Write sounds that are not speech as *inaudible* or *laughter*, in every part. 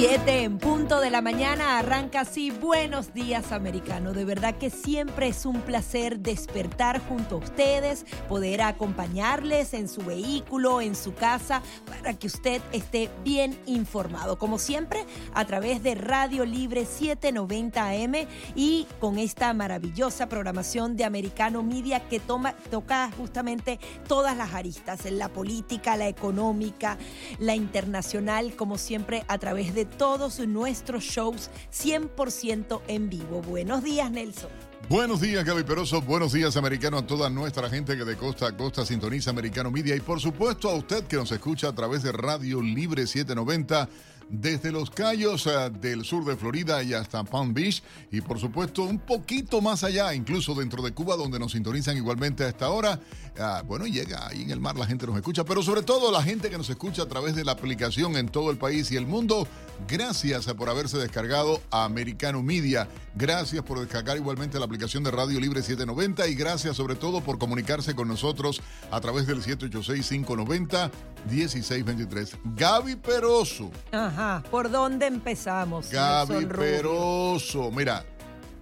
7 en punto de la mañana arranca así Buenos días americano. De verdad que siempre es un placer despertar junto a ustedes, poder acompañarles en su vehículo, en su casa, para que usted esté bien informado. Como siempre, a través de Radio Libre 790 AM y con esta maravillosa programación de Americano Media que toca justamente todas las aristas, la política, la económica, la internacional, como siempre a través de todos nuestros shows 100% en vivo. Buenos días, Nelson. Buenos días, Gaby Peroso. Buenos días, americano, a toda nuestra gente que de costa a costa sintoniza Americano Media y, por supuesto, a usted que nos escucha a través de Radio Libre 790 desde los Cayos uh, del sur de Florida y hasta Palm Beach y por supuesto un poquito más allá, incluso dentro de Cuba donde nos sintonizan igualmente a esta hora. Uh, bueno, llega ahí en el mar, la gente nos escucha, pero sobre todo la gente que nos escucha a través de la aplicación en todo el país y el mundo. Gracias por haberse descargado a Americano Media. Gracias por descargar igualmente la aplicación de Radio Libre 790 y gracias sobre todo por comunicarse con nosotros a través del 786-590-1623. Gaby Peroso. Ajá, ¿por dónde empezamos? Gaby Peroso. Mira,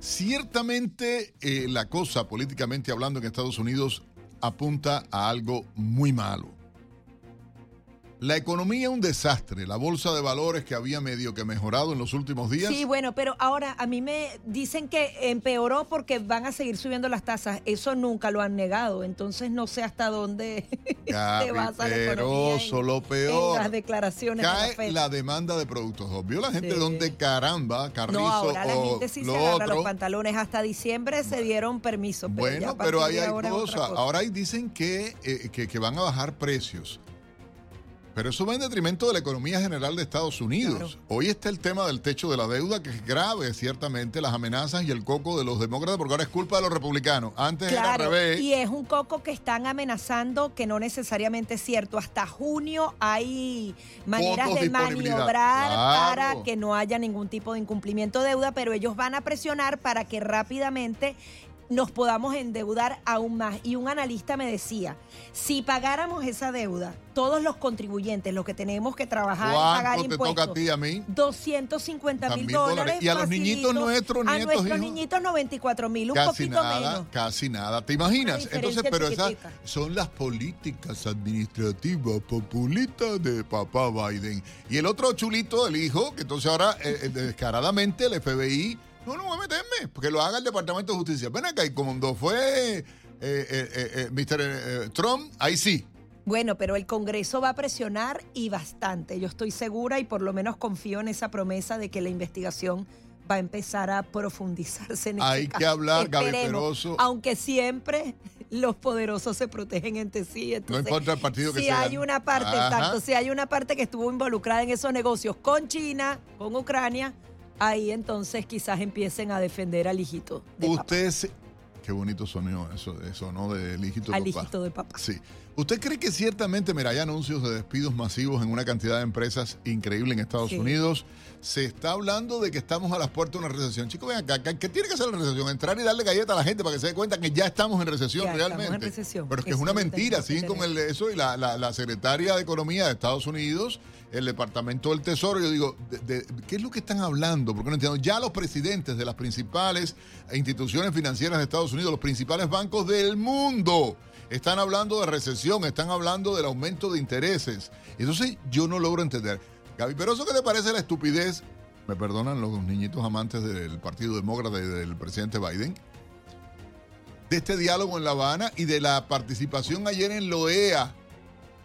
ciertamente eh, la cosa políticamente hablando en Estados Unidos apunta a algo muy malo. La economía un desastre, la bolsa de valores que había medio que mejorado en los últimos días. Sí, bueno, pero ahora a mí me dicen que empeoró porque van a seguir subiendo las tasas. Eso nunca lo han negado, entonces no sé hasta dónde *laughs* se basa la economía lo peor. En las declaraciones. Cae de la, demanda de productos. ¿Vio la gente sí. donde caramba, Carrizo No, ahora la o gente sí lo se agarra otro. los pantalones. Hasta diciembre se dieron. Pero ya Bueno, a pero ahí hay ahora es cosas. cosa. Ahora ahí dicen que, eh, que, que van a bajar precios. Pero eso va en detrimento de la economía general de Estados Unidos. Claro. Hoy está el tema del techo de la deuda, que es grave, ciertamente, las amenazas y el coco de los demócratas, porque ahora es culpa de los republicanos. Antes era al revés. y es un coco que están amenazando, que no necesariamente es cierto. Hasta junio hay maneras de maniobrar Claro. para que no haya ningún tipo de incumplimiento de deuda, pero ellos van a presionar para que rápidamente nos podamos endeudar aún más. Y un analista me decía, si pagáramos esa deuda, todos los contribuyentes, los que tenemos que trabajar y pagar ¿Cuánto te impuestos, toca a ti, a mí? 250 mil dólares. Y a los niñitos nuestros, A nietos, nuestros hijos. niñitos 94 mil, un Casi poquito nada, menos. casi nada. ¿Te imaginas? Entonces, pero esas son las políticas administrativas populistas de papá Biden. Y el otro chulito, el hijo, que entonces ahora eh, eh, descaradamente el FBI, no, no voy a meterme, porque lo haga el Departamento de Justicia. Ven acá, y cuando fue eh, eh, eh, eh, Mr. eh, Trump, ahí sí. Bueno, pero el Congreso va a presionar y bastante. Yo estoy segura y por lo menos confío en esa promesa de que la investigación va a empezar a profundizarse en este Hay que caso. hablar, Gaby Peroso. Aunque siempre *laughs* los poderosos se protegen entre sí. Entonces, importa el partido que si sea. hay una parte, Ajá. exacto, si hay una parte que estuvo involucrada en esos negocios con China, con Ucrania, ahí entonces quizás empiecen a defender al hijito de papá. Usted se- Qué bonito sonido eso, eso ¿no? Del hijito de Al papá. hijito de papá. Sí. ¿Usted cree que ciertamente, mira, hay anuncios de despidos masivos en una cantidad de empresas increíble en Estados Sí. Unidos? Se está hablando de que estamos a las puertas de una recesión. Chicos, ven acá, ¿qué, tiene que hacer la recesión? Entrar y darle galleta a la gente para que se dé cuenta que ya estamos en recesión Ya estamos realmente. en recesión, Pero es que es una mentira, siguen con el, eso y la, la, la secretaria de Economía de Estados Unidos, el Departamento del Tesoro, yo digo, ¿qué es lo que están hablando? Porque no entiendo. Ya los presidentes de las principales instituciones financieras de Estados Unidos, los principales bancos del mundo, están hablando de recesión, están hablando del aumento de intereses. Entonces yo no logro entender. Gaby Peroso, ¿qué te parece la estupidez? Me perdonan los niñitos amantes del Partido Demócrata y del presidente Biden. De este diálogo en La Habana y de la participación ayer en LOEA,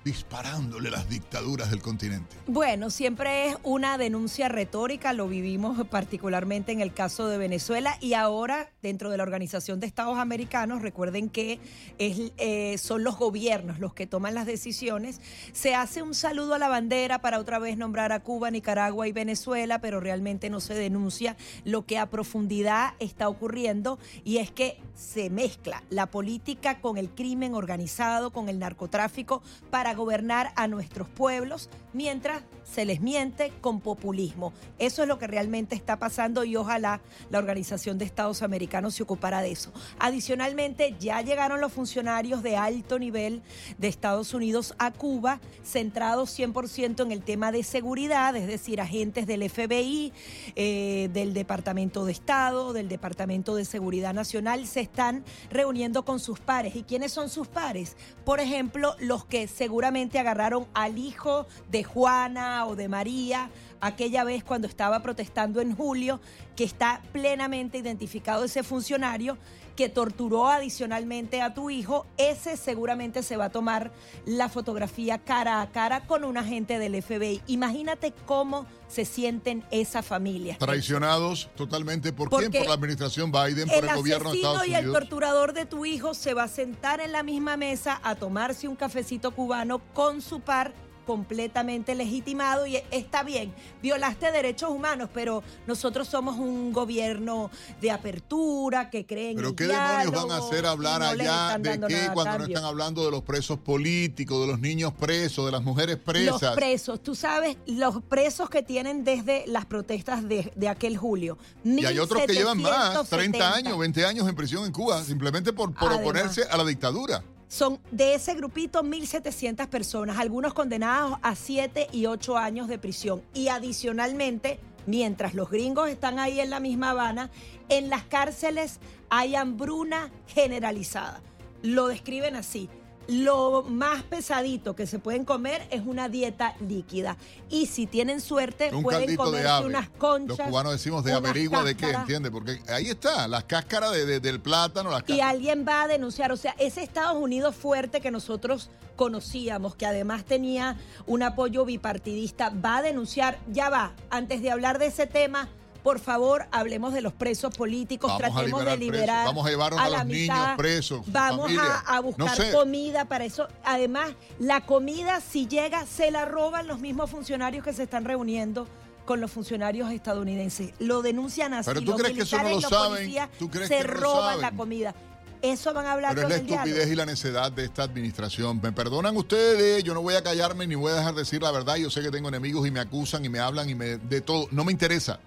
disparándole las dictaduras del continente. Bueno, siempre es una denuncia retórica, lo vivimos particularmente en el caso de Venezuela y ahora dentro de la Organización de Estados Americanos, recuerden que eh, son los gobiernos los que toman las decisiones, se hace un saludo a la bandera para otra vez nombrar a Cuba, Nicaragua y Venezuela, pero realmente no se denuncia lo que a profundidad está ocurriendo y es que se mezcla la política con el crimen organizado, con el narcotráfico, para gobernar a nuestros pueblos mientras se les miente con populismo. Eso es lo que realmente está pasando y ojalá la Organización de Estados Americanos se ocupara de eso. Adicionalmente, ya llegaron los funcionarios de alto nivel de Estados Unidos a Cuba, centrados 100% en el tema de seguridad, es decir, agentes del FBI, eh, del Departamento de Estado, del Departamento de Seguridad Nacional, se están reuniendo con sus pares. ¿Y quiénes son sus pares? Por ejemplo, los que seguramente agarraron al hijo de Juana o de María aquella vez cuando estaba protestando en julio, que está plenamente identificado ese funcionario que torturó adicionalmente a tu hijo, ese seguramente se va a tomar la fotografía cara a cara con un agente del FBI. Imagínate cómo se sienten esas familias. Traicionados totalmente. ¿Por quién? Por la administración Biden, por el, gobierno de Estados Unidos. y el torturador de tu hijo se va a sentar en la misma mesa a tomarse un cafecito cubano con su par completamente legitimado y está bien, violaste derechos humanos, pero nosotros somos un gobierno de apertura que creen Pero qué demonios van a hacer hablar allá de qué cuando no están hablando de los presos políticos, de los niños presos, de las mujeres presas. Los presos, tú sabes, los presos que tienen desde las protestas de, aquel julio. Y hay otros que llevan más, 30 años, 20 años en prisión en Cuba, simplemente por, por oponerse a la dictadura. Son de ese grupito 1.700 personas, algunos condenados a 7 y 8 años de prisión. Y adicionalmente, mientras los gringos están ahí en la misma Habana, en las cárceles hay hambruna generalizada. Lo describen así lo más pesadito que se pueden comer es una dieta líquida. Y si tienen suerte, pueden comerse unas conchas. Los cubanos decimos de averigua de qué, ¿entiendes? Porque ahí está, las cáscaras del plátano. Las y alguien va a denunciar, o sea, ese Estados Unidos fuerte que nosotros conocíamos, que además tenía un apoyo bipartidista, va a denunciar, ya va, antes de hablar de ese tema por favor, hablemos de los presos políticos, tratemos de liberar. Vamos a llevar a, los niños presos. Vamos a, buscar comida para eso. Además, la comida, si llega, se la roban los mismos funcionarios que se están reuniendo con los funcionarios estadounidenses. Lo denuncian así. Pero tú crees que eso no lo saben. ¿Tú crees se roban la comida. Eso van a hablar Pero es la estupidez y la necedad de esta administración. Me perdonan ustedes, yo no voy a callarme ni voy a dejar de decir la verdad. Yo sé que tengo enemigos y me acusan y me hablan y me de todo. No me interesa.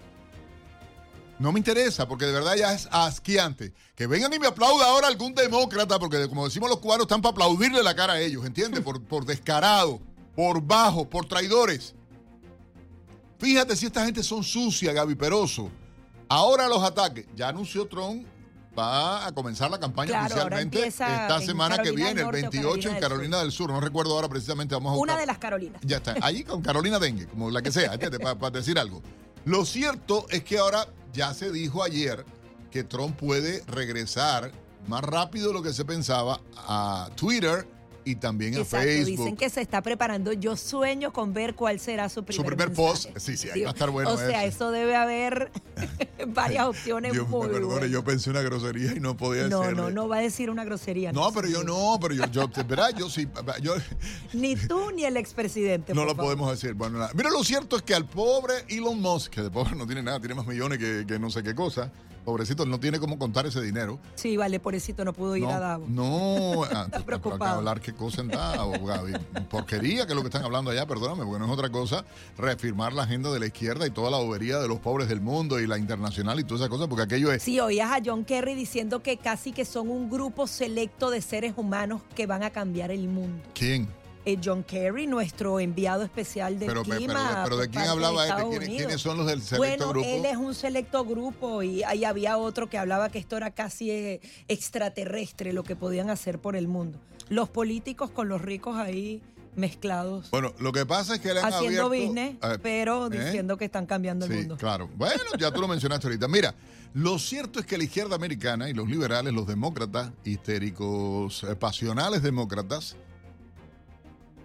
No me interesa, porque de verdad ya es asquiante. Que vengan y me aplauda ahora algún demócrata, porque como decimos los cubanos, están para aplaudirle la cara a ellos, ¿entiendes? Por, por descarado, por bajo, por traidores. Fíjate si esta gente son sucia, Gaby Peroso. Ahora los ataques. Ya anunció Trump, va a comenzar la campaña oficialmente esta semana que viene, el 28 en Carolina del Sur. No recuerdo ahora precisamente, vamos a Una de las Carolinas. Ya está, ahí con Carolina Dengue, como la que sea, para decir algo. Lo cierto es que ahora ya se dijo ayer que Trump puede regresar más rápido de lo que se pensaba a Twitter y también a Facebook. Dicen que se está preparando. Yo sueño con ver cuál será su primer Su primer post. Sí, sí, ahí va a estar bueno. O sea, eso, debe haber *laughs* varias opciones Dios muy me perdone, yo pensé una grosería y no podía. No, no, no va a decir una grosería. No, pero yo no, pero yo, yo ¿verdad? Yo sí. Yo, *laughs* ni tú ni el expresidente. No lo podemos decir. Bueno, mira, lo cierto es que al pobre Elon Musk, que de pobre no tiene nada, tiene más millones que, que no sé qué cosa pobrecito, no tiene cómo contar ese dinero. Sí, vale, pobrecito, no pudo ir a Davos. No, *laughs* ah, está preocupado. hablar qué cosa en Davos, Porquería que es lo que están hablando allá, perdóname, porque no es otra cosa reafirmar la agenda de la izquierda y toda la bobería de los pobres del mundo y la internacional y todas esas cosas, porque aquello es... Sí, oías a John Kerry diciendo que casi que son un grupo selecto de seres humanos que van a cambiar el mundo. ¿Quién? Eh, John Kerry, nuestro enviado especial de clima. Pero, ¿de quién hablaba de ¿Quiénes, son los del selecto grupo? Bueno, él es un selecto grupo y ahí había otro que hablaba que esto era casi eh, extraterrestre lo que podían hacer por el mundo. Los políticos con los ricos ahí mezclados. Bueno, lo que pasa es que le han Haciendo business, pero ¿eh? diciendo que están cambiando el mundo. claro. Bueno, ya tú lo mencionaste ahorita. Mira, lo cierto es que la izquierda americana y los liberales, los demócratas, histéricos, pasionales demócratas,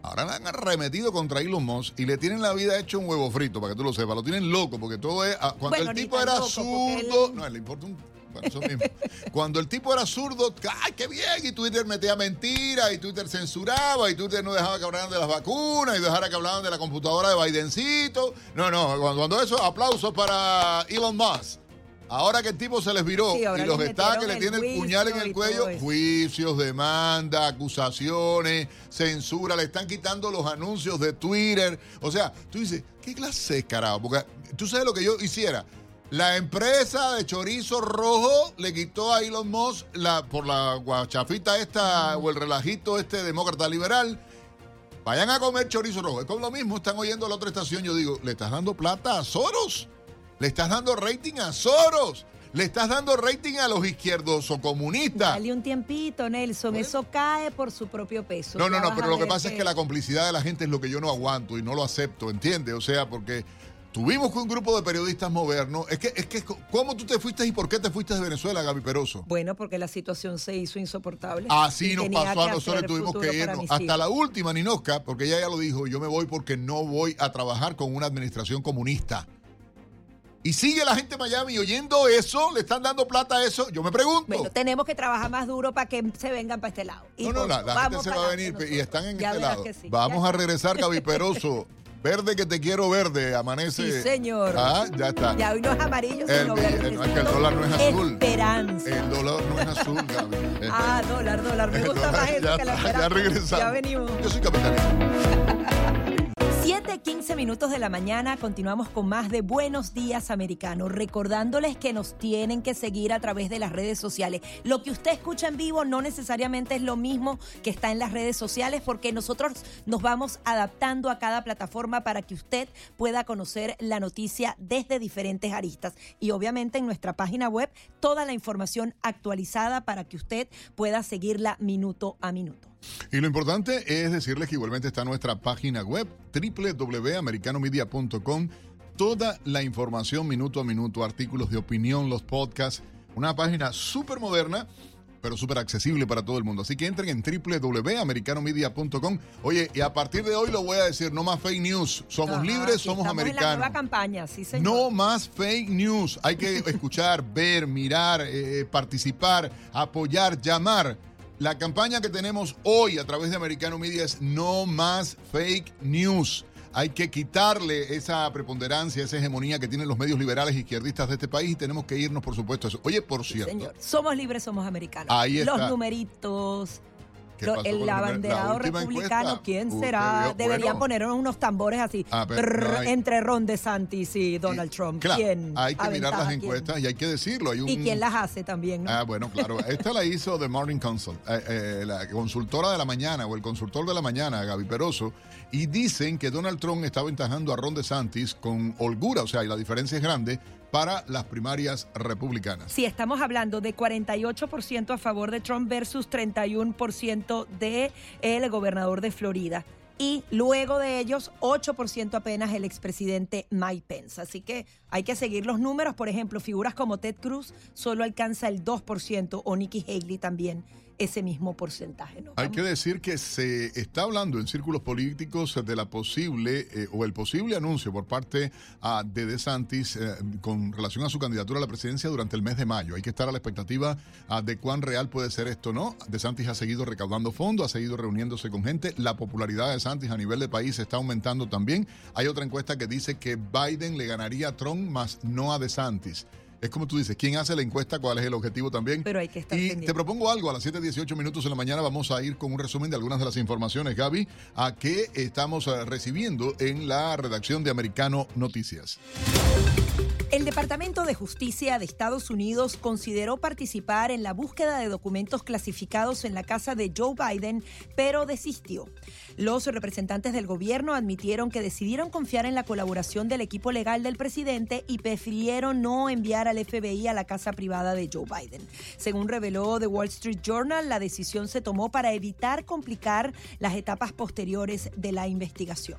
Ahora la han arremetido contra Elon Musk y le tienen la vida hecho un huevo frito, para que tú lo sepas. Lo tienen loco, porque todo es. Ah, cuando el tipo era zurdo. No, le importa un. Bueno, eso mismo. *laughs* Cuando el tipo era zurdo, ¡ay, qué bien! Y Twitter metía mentiras, y Twitter censuraba, y Twitter no dejaba que hablaran de las vacunas, y dejara que hablaran de la computadora de Bidencito. No, no, cuando, eso, aplausos para Elon Musk. Ahora que el tipo se les viró Sí, y los está que le tiene el puñal en el cuello, juicios, demanda, acusaciones, censura, le están quitando los anuncios de Twitter. O sea, tú dices, ¿qué clase de carajo? Porque tú sabes lo que yo hiciera. La empresa de chorizo rojo le quitó a Elon Musk la, por la guachafita esta o el relajito este demócrata liberal. Vayan a comer chorizo rojo. Es como lo mismo, están oyendo la otra estación. Yo digo, ¿le estás dando plata a Soros? ¿Le estás dando rating a Soros? ¿Le estás dando rating a los izquierdos o comunistas? Dale un tiempito, Nelson. Eso cae por su propio peso. No, no, no, pero lo que pasa es que la complicidad de la gente es lo que yo no aguanto y no lo acepto, ¿entiendes? O sea, porque tuvimos con un grupo de periodistas modernos. Es que, es que, ¿cómo tú te fuiste y por qué te fuiste de Venezuela, Gaby Peroso? Bueno, porque la situación se hizo insoportable. Así Y nos pasó a que nosotros y tuvimos que irnos. Hasta la última, Ninoska, porque ella ya lo dijo, yo me voy porque no voy a trabajar con una administración comunista. Y sigue la gente en Miami oyendo eso, le están dando plata a eso. Yo me pregunto. Bueno, tenemos que trabajar más duro para que se vengan para este lado. Y No, no, la, la gente se va a venir y están en. Ya este lado. sí. Vamos Ya a regresar, Gaby Peroso. Verde que te quiero verde, amanece. Sí, señor. Ah, ya está. Ya hoy no es amarillo, El sino verde. no, es que el dólar no es azul. Esperanza. El dólar no es azul, Gaby. *laughs* El- Ah, dólar, dólar. Me el gusta dólar- más eso que la esperanza. Ya regresamos. Ya venimos. Yo soy capitalista. 7, 15 minutos de la mañana, continuamos con más de Buenos Días Americano, recordándoles que nos tienen que seguir a través de las redes sociales. Lo que usted escucha en vivo no necesariamente es lo mismo que está en las redes sociales porque nosotros nos vamos adaptando a cada plataforma para que usted pueda conocer la noticia desde diferentes aristas. Y obviamente en nuestra página web toda la información actualizada para que usted pueda seguirla minuto a minuto. Y lo importante es decirles que igualmente está nuestra página web www.americanomedia.com. Toda la información minuto a minuto, artículos de opinión, los podcasts. Una página súper moderna, pero súper accesible para todo el mundo. Así que entren en www.americanomedia.com. Oye, y a partir de hoy lo voy a decir, no más fake news. Somos Ajá, libres, somos estamos En la americanos. nueva campaña, sí, señor. No más fake news. Hay que *laughs* escuchar, ver, mirar, eh, participar, apoyar, llamar. La campaña que tenemos hoy a través de Americano Media es no más fake news. Hay que quitarle esa preponderancia, esa hegemonía que tienen los medios liberales e izquierdistas de este país y tenemos que irnos, por supuesto, a eso. Oye, por cierto, Señor, somos libres, somos americanos. Ahí está. Los numeritos. ¿Qué pasó el con la abanderado última republicano, encuesta? ¿quién Usted será? vio, Deberían bueno. ponernos unos tambores así Ah, pero hay- entre Ron DeSantis y Donald Trump. claro, ¿Quién hay que mirar aventaja las a quién? encuestas y hay que decirlo. Hay un, Y quién las hace también, ¿no? Ah, bueno, claro. Esta la hizo The Morning Consult, eh, eh, la consultora de la mañana o el consultor de la mañana, Gaby Peroso, y dicen que Donald Trump está aventajando a Ron DeSantis con holgura, o sea, y la diferencia es grande para las primarias republicanas. Sí, estamos hablando de 48% a favor de Trump versus 31% de el gobernador de Florida. Y luego de ellos, 8% apenas el expresidente Mike Pence. Así que hay que seguir los números. Por ejemplo, figuras como Ted Cruz solo alcanza el 2% o Nikki Haley también ese mismo porcentaje. Hay que decir que se está hablando en círculos políticos de la posible eh, o el posible anuncio por parte ah, de DeSantis eh, con relación a su candidatura a la presidencia durante el mes de mayo. Hay que estar a la expectativa ah, de cuán real puede ser esto, ¿no? DeSantis ha seguido recaudando fondos, ha seguido reuniéndose con gente. La popularidad de DeSantis a nivel de país está aumentando también. Hay otra encuesta que dice que Biden le ganaría a Trump, más no a DeSantis. Es como tú dices, ¿quién hace la encuesta? ¿Cuál es el objetivo también? Pero hay que estar Y pendiente. te propongo algo, a las 7.18 minutos de la mañana vamos a ir con un resumen de algunas de las informaciones, Gaby, a que estamos eh, recibiendo en la redacción de Americano Noticias. El Departamento de Justicia de Estados Unidos consideró participar en la búsqueda de documentos clasificados en la casa de Joe Biden, pero desistió. Los representantes del gobierno admitieron que decidieron confiar en la colaboración del equipo legal del presidente y prefirieron no enviar al FBI a la casa privada de Joe Biden. Según reveló The Wall Street Journal, la decisión se tomó para evitar complicar las etapas posteriores de la investigación.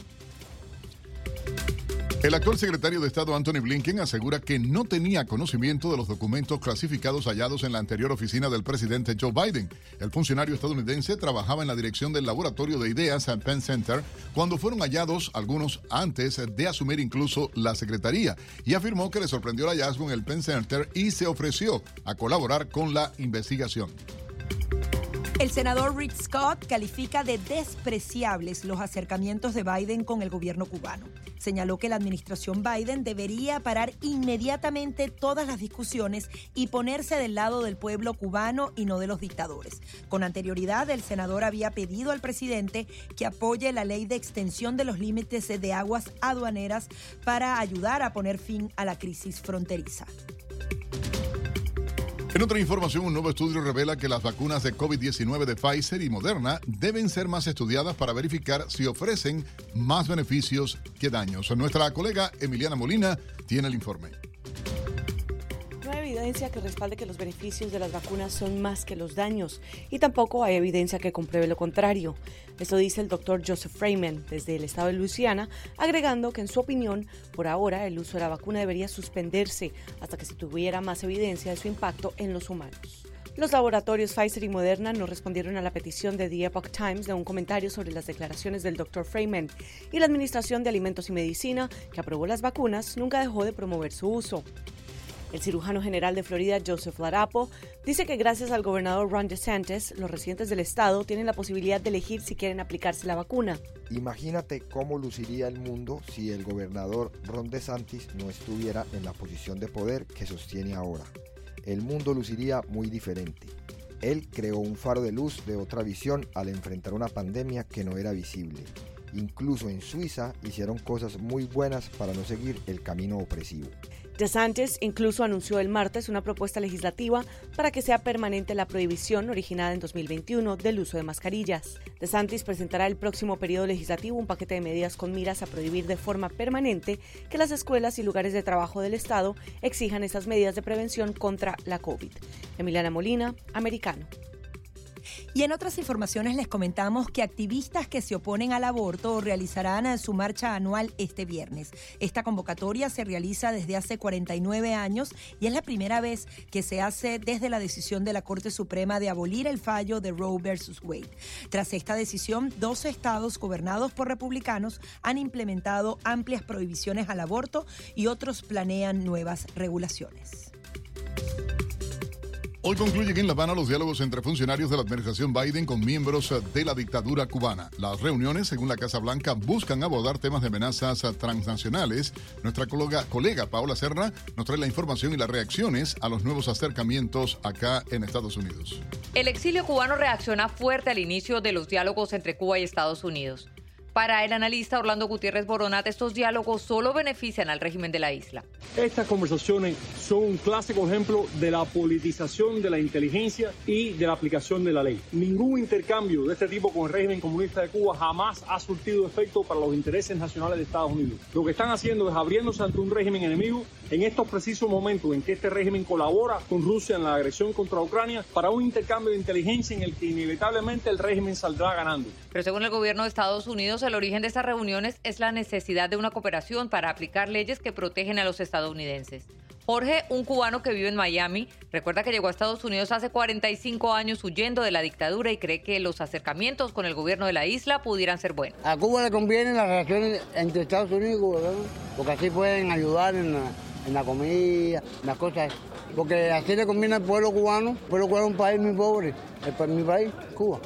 El actual secretario de Estado Anthony Blinken asegura que no tenía conocimiento de los documentos clasificados hallados en la anterior oficina del presidente Joe Biden. El funcionario estadounidense trabajaba en la dirección del laboratorio de ideas at Penn Center cuando fueron hallados algunos antes de asumir incluso la secretaría y afirmó que le sorprendió el hallazgo en el Penn Center y se ofreció a colaborar con la investigación. El senador Rick Scott califica de despreciables los acercamientos de Biden con el gobierno cubano. Señaló que la administración Biden debería parar inmediatamente todas las discusiones y ponerse del lado del pueblo cubano y no de los dictadores. Con anterioridad, el senador había pedido al presidente que apoye la ley de extensión de los límites de aguas aduaneras para ayudar a poner fin a la crisis fronteriza. En otra información, un nuevo estudio revela que las vacunas de COVID-19 de Pfizer y Moderna deben ser más estudiadas para verificar si ofrecen más beneficios que daños. Nuestra colega Emiliana Molina tiene el informe evidencia que respalde que los beneficios de las vacunas son más que los daños y tampoco hay evidencia que compruebe lo contrario. Eso dice el doctor Joseph Freeman desde el estado de Luisiana, agregando que en su opinión, por ahora el uso de la vacuna debería suspenderse hasta que se tuviera más evidencia de su impacto en los humanos. Los laboratorios Pfizer y Moderna no respondieron a la petición de The Epoch Times de un comentario sobre las declaraciones del Dr. Freeman y la Administración de Alimentos y Medicina, que aprobó las vacunas, nunca dejó de promover su uso. El cirujano general de Florida, Joseph Larapo, dice que gracias al gobernador Ron DeSantis, los residentes del estado tienen la posibilidad de elegir si quieren aplicarse la vacuna. Imagínate cómo luciría el mundo si el gobernador Ron DeSantis no estuviera en la posición de poder que sostiene ahora. El mundo luciría muy diferente. Él creó un faro de luz de otra visión al enfrentar una pandemia que no era visible. Incluso en Suiza hicieron cosas muy buenas para no seguir el camino opresivo. DeSantis incluso anunció el martes una propuesta legislativa para que sea permanente la prohibición originada en 2021 del uso de mascarillas. DeSantis presentará el próximo periodo legislativo un paquete de medidas con miras a prohibir de forma permanente que las escuelas y lugares de trabajo del Estado exijan esas medidas de prevención contra la COVID. Emiliana Molina, Americano. Y en otras informaciones les comentamos que activistas que se oponen al aborto realizarán su marcha anual este viernes. Esta convocatoria se realiza desde hace 49 años y es la primera vez que se hace desde la decisión de la Corte Suprema de abolir el fallo de Roe versus Wade. Tras esta decisión, 12 estados gobernados por republicanos han implementado amplias prohibiciones al aborto y otros planean nuevas regulaciones. Hoy concluyen en La Habana los diálogos entre funcionarios de la administración Biden con miembros de la dictadura cubana. Las reuniones, según la Casa Blanca, buscan abordar temas de amenazas transnacionales. Nuestra colega, colega Paola Serra nos trae la información y las reacciones a los nuevos acercamientos acá en Estados Unidos. El exilio cubano reacciona fuerte al inicio de los diálogos entre Cuba y Estados Unidos. Para el analista Orlando Gutiérrez Boronat, estos diálogos solo benefician al régimen de la isla. Estas conversaciones son un clásico ejemplo de la politización de la inteligencia y de la aplicación de la ley. Ningún intercambio de este tipo con el régimen comunista de Cuba jamás ha surtido efecto para los intereses nacionales de Estados Unidos. Lo que están haciendo es abriéndose ante un régimen enemigo en estos precisos momentos en que este régimen colabora con Rusia en la agresión contra Ucrania para un intercambio de inteligencia en el que inevitablemente el régimen saldrá ganando. Pero según el gobierno de Estados Unidos, el origen de estas reuniones es la necesidad de una cooperación para aplicar leyes que protegen a los estadounidenses. Jorge, un cubano que vive en Miami, recuerda que llegó a Estados Unidos hace 45 años huyendo de la dictadura y cree que los acercamientos con el gobierno de la isla pudieran ser buenos. A Cuba le convienen las relaciones entre Estados Unidos y Cuba, porque así pueden ayudar en la, comida, en las cosas. Porque así le conviene al pueblo cubano. El pueblo cubano es un país muy pobre, es mi país, Cuba.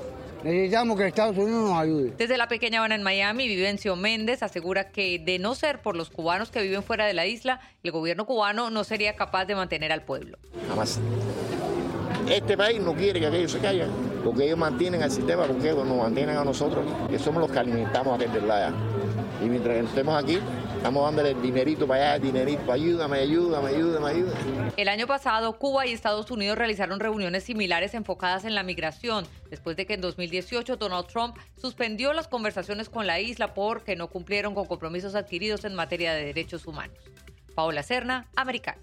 Necesitamos que Estados Unidos nos ayude. Desde la pequeña Habana en Miami, Vivencio Méndez asegura que de no ser por los cubanos que viven fuera de la isla, el gobierno cubano no sería capaz de mantener al pueblo. Jamás. Este país no quiere que aquellos se caigan, porque ellos mantienen el sistema, porque nos mantienen a nosotros, que somos los que alimentamos a aquel de la Y mientras estemos aquí, Estamos dándole dinerito para allá, dinerito, ayúdame, ayúdame, ayúdame, ayúdame. El año pasado, Cuba y Estados Unidos realizaron reuniones similares enfocadas en la migración, después de que en 2018 Donald Trump suspendió las conversaciones con la isla porque no cumplieron con compromisos adquiridos en materia de derechos humanos. Paola Serna, Americano.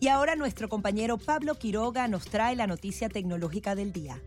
Y ahora nuestro compañero Pablo Quiroga nos trae la noticia tecnológica del día.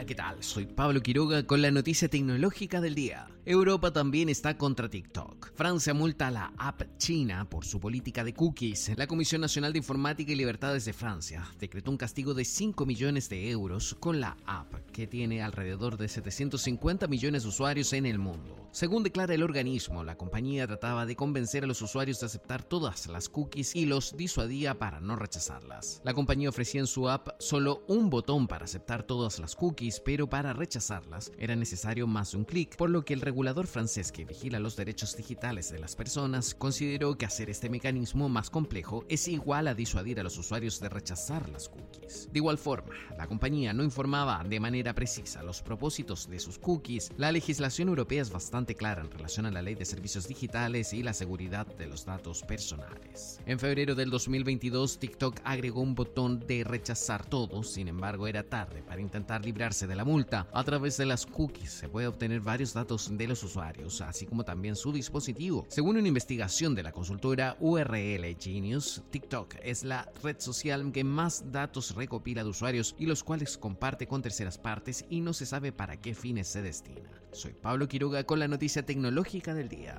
Hola, ¿qué tal? Soy Pablo Quiroga con la noticia tecnológica del día. Europa también está contra TikTok. Francia multa a la app china por su política de cookies. La Comisión Nacional de Informática y Libertades de Francia decretó un castigo de 5 millones de euros con la app, que tiene alrededor de 750 millones de usuarios en el mundo. Según declara el organismo, la compañía trataba de convencer a los usuarios de aceptar todas las cookies y los disuadía para no rechazarlas. La compañía ofrecía en su app solo un botón para aceptar todas las cookies, pero para rechazarlas era necesario más un clic, por lo que el regulador francés que vigila los derechos digitales de las personas consideró que hacer este mecanismo más complejo es igual a disuadir a los usuarios de rechazar las cookies. De igual forma, la compañía no informaba de manera precisa los propósitos de sus cookies. La legislación europea es bastante clara en relación a la ley de servicios digitales y la seguridad de los datos personales. En febrero del 2022, TikTok agregó un botón de rechazar todo, sin embargo era tarde para intentar librarse de la multa. A través de las cookies se puede obtener varios datos de los usuarios, así como también su dispositivo. Según una investigación de la consultora URL Genius, TikTok es la red social que más datos recopila de usuarios y los cuales comparte con terceras partes y no se sabe para qué fines se destina. Soy Pablo Quiroga con la noticia tecnológica del día.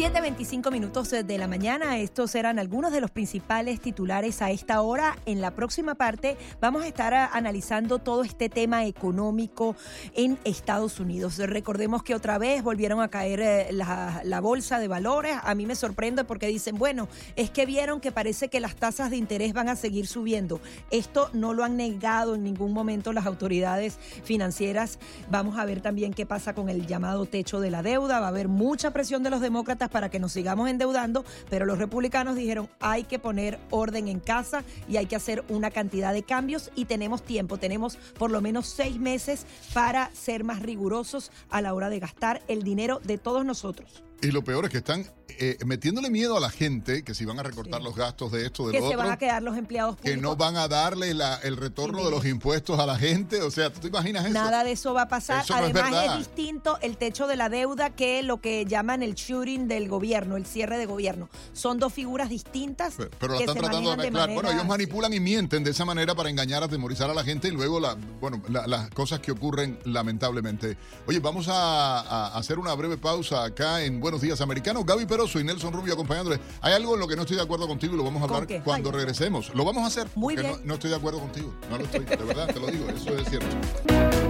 7.25 minutos de la mañana. Estos eran algunos de los principales titulares a esta hora. En la próxima parte vamos a estar analizando todo este tema económico en Estados Unidos. Recordemos que otra vez volvieron a caer eh, la bolsa de valores. A mí me sorprende porque dicen, bueno, es que vieron que parece que las tasas de interés van a seguir subiendo. Esto no lo han negado en ningún momento las autoridades financieras. Vamos a ver también qué pasa con el llamado techo de la deuda. Va a haber mucha presión de los demócratas para que nos sigamos endeudando, pero los republicanos dijeron hay que poner orden en casa y hay que hacer una cantidad de cambios y tenemos tiempo, tenemos por lo menos seis meses para ser más rigurosos a la hora de gastar el dinero de todos nosotros. Y lo peor es que están eh, metiéndole miedo a la gente que si van a recortar los gastos de esto, de que lo se otro, van a quedar los empleados públicos. que no van a darle la- el retorno de los impuestos a la gente. O sea, ¿tú te imaginas eso? Nada de eso va a pasar. Eso no es Además, es, distinto el techo de la deuda que lo que llaman el shooting del gobierno, el cierre de gobierno. Son dos figuras distintas. Pero, pero la están se tratando de mezclar. Bueno, manera- ellos manipulan y mienten de esa manera para engañar, atemorizar a la gente y luego la, bueno, la- las cosas que ocurren lamentablemente. Oye, vamos a, a hacer una breve pausa acá en Buenos Días Americanos. Gaby Peroso y Nelson Rubio acompañándoles. Hay algo en lo que no estoy de acuerdo contigo y lo vamos a ¿Con hablar qué? cuando Ay. regresemos. Lo vamos a hacer. Muy bien. No, no estoy de acuerdo contigo. No lo estoy. De verdad, te lo digo. Eso es cierto.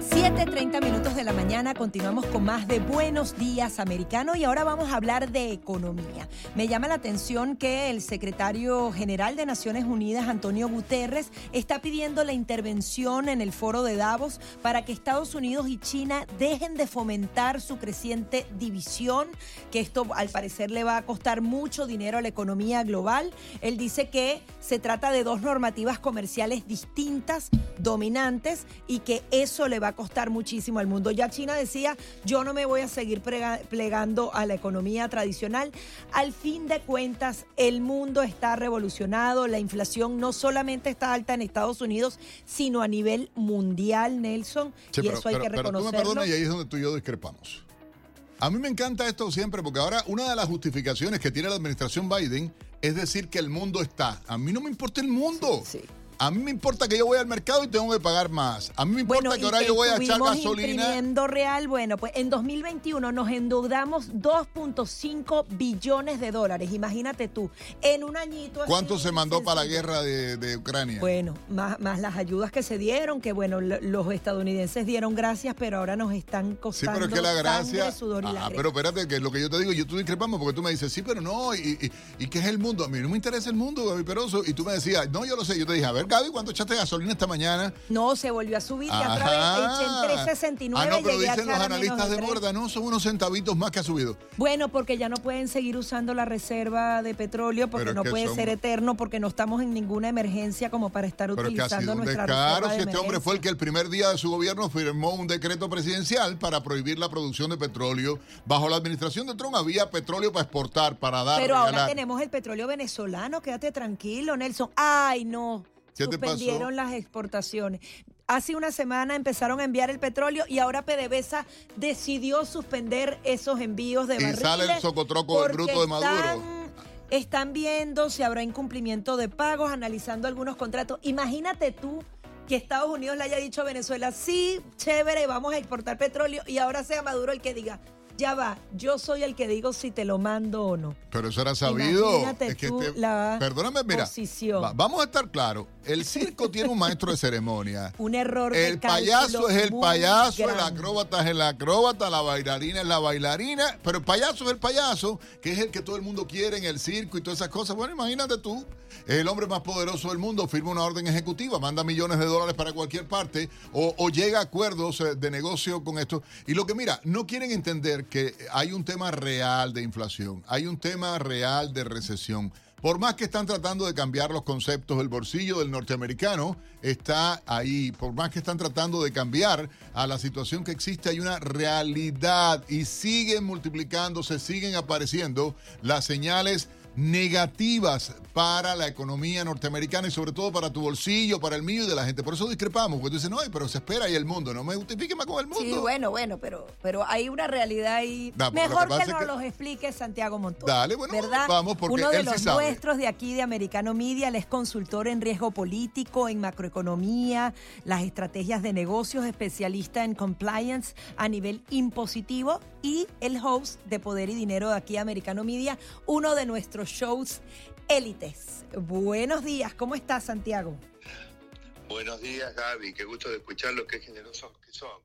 7.30 minutos de la mañana, continuamos con más de Buenos Días Americano y ahora vamos a hablar de economía. Me llama la atención que el secretario general de Naciones Unidas, Antonio Guterres, está pidiendo la intervención en el foro de Davos para que Estados Unidos y China dejen de fomentar su creciente división, que esto al parecer le va a costar mucho dinero a la economía global. Él dice que se trata de dos normativas comerciales distintas, dominantes, y que eso le va a costar muchísimo al mundo. Ya China decía, yo no me voy a seguir plegando a la economía tradicional. Al fin de cuentas, el mundo está revolucionado, la inflación no solamente está alta en Estados Unidos, sino a nivel mundial, Nelson, Sí, y pero, eso hay pero- que pero tú me reconocerlo. perdonas y ahí es donde tú y yo discrepamos. A mí me encanta esto siempre porque ahora una de las justificaciones que tiene la administración Biden es decir que el mundo está. A mí no me importa el mundo. A mí me importa que yo voy al mercado y tengo que pagar más. A mí me importa Bueno, que ahora yo voy a echar gasolina. imprimiendo real, bueno, pues en 2021 nos endeudamos 2.5 billones de dólares, imagínate tú, en un añito así, ¿Cuánto se mandó para la guerra de, de Ucrania? Bueno, más, más las ayudas que se dieron, que bueno, lo- los estadounidenses dieron gracias, pero ahora nos están Sí, costando pero es que la gracia. sangre, Ah, pero espérate, que lo que yo te digo, yo tú discrepamos porque tú me dices, sí, pero no, y, y, y qué es el mundo? A mí no me interesa el mundo, Gaby Peroso. Y tú me decías, no, yo lo sé. Yo te dije, a ver, Gaby, ¿cuánto echaste gasolina esta mañana? No, se volvió a subir y otra vez en 369 Ah, no, pero dicen los analistas de. Morda, no, son unos centavitos más que ha subido. Bueno, porque ya no pueden seguir usando la reserva de petróleo, porque no puede ser eterno, porque no estamos en ninguna emergencia como para estar Pero es que ha utilizando un nuestra descaro reserva si de este hombre fue el que el primer día de su gobierno firmó un decreto presidencial para prohibir la producción de petróleo. Bajo la administración de Trump había petróleo para exportar, para dar, Pero ahora tenemos el petróleo venezolano, quédate tranquilo, Nelson. Ay, no. ¿Qué te pasó? suspendieron las exportaciones. Hace una semana empezaron a enviar el petróleo y ahora PDVSA decidió suspender esos envíos de Y barriles. sale el socotroco del bruto de Maduro. Están, están viendo si habrá incumplimiento de pagos, analizando algunos contratos. Imagínate tú que Estados Unidos le haya dicho a Venezuela, sí, chévere, vamos a exportar petróleo y ahora sea Maduro el que diga, ya va, yo soy el que digo si te lo mando o no. Pero eso era sabido. Imagínate Es que tú te- la Perdóname, mira. va- vamos a estar claros. El circo *laughs* tiene un maestro de ceremonia. Un error de El payaso es el payaso, el acróbata es el acróbata, la bailarina es la bailarina, pero el payaso es el payaso, que es el que todo el mundo quiere en el circo y todas esas cosas. Bueno, imagínate tú, el hombre más poderoso del mundo firma una orden ejecutiva, manda millones de dólares para cualquier parte o, llega a acuerdos eh, de negocio con esto. Y lo que mira, no quieren entender que hay un tema real de inflación, hay un tema real de recesión. Por más que están tratando de cambiar los conceptos, el bolsillo del norteamericano está ahí. Por más que están tratando de cambiar a la situación que existe, hay una realidad y siguen multiplicándose, siguen apareciendo las señales negativas para la economía norteamericana y sobre todo para tu bolsillo, para el mío y de la gente. Por eso discrepamos, porque tú dices, no, pero se espera ahí el mundo, no me justifique más con el mundo. Sí, bueno, bueno, pero, pero hay una realidad ahí. Mejor que que, nos que- los explique Santiago Montón. Dale, bueno, ¿verdad? vamos, porque Uno de él sí los sabe. nuestros de aquí de Americano Media, él es consultor en riesgo político, en macroeconomía, las estrategias de negocios, especialista en compliance a nivel impositivo y el host de Poder y Dinero de aquí Americano Media, uno de nuestros shows élites. Buenos días, ¿cómo estás, Santiago? Buenos días, Gaby. Qué gusto de escucharlos, qué generosos que son.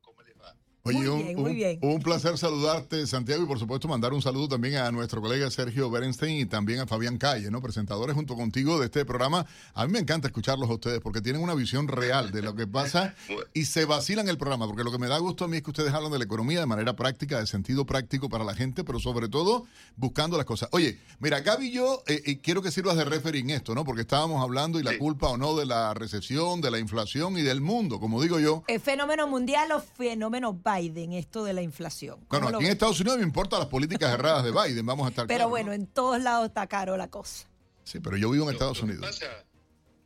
Oye, Muy un, bien, muy un- bien. un placer saludarte, Santiago, y por supuesto mandar un saludo también a nuestro colega Sergio Berenstein y también a Fabián Calle, ¿no? Presentadores junto contigo de este programa. A mí me encanta escucharlos a ustedes porque tienen una visión real de lo que pasa *laughs* y se vacilan el programa, porque lo que me da gusto a mí es que ustedes hablan de la economía de manera práctica, de sentido práctico para la gente, pero sobre todo buscando las cosas. Oye, mira, Gaby y yo, eh, y quiero que sirvas de referee en esto, ¿no? Porque estábamos hablando y la culpa o no de la recesión, de la inflación y del mundo, como digo yo. ¿El fenómeno mundial o fenómeno Biden, esto de la inflación? No, ¿Cómo no, lo aquí en? Estados Unidos me importan las políticas erradas de Biden, vamos a estar Pero bueno, en todos lados está caro la cosa. Sí, pero yo vivo en Estados Lo que Unidos. pasa,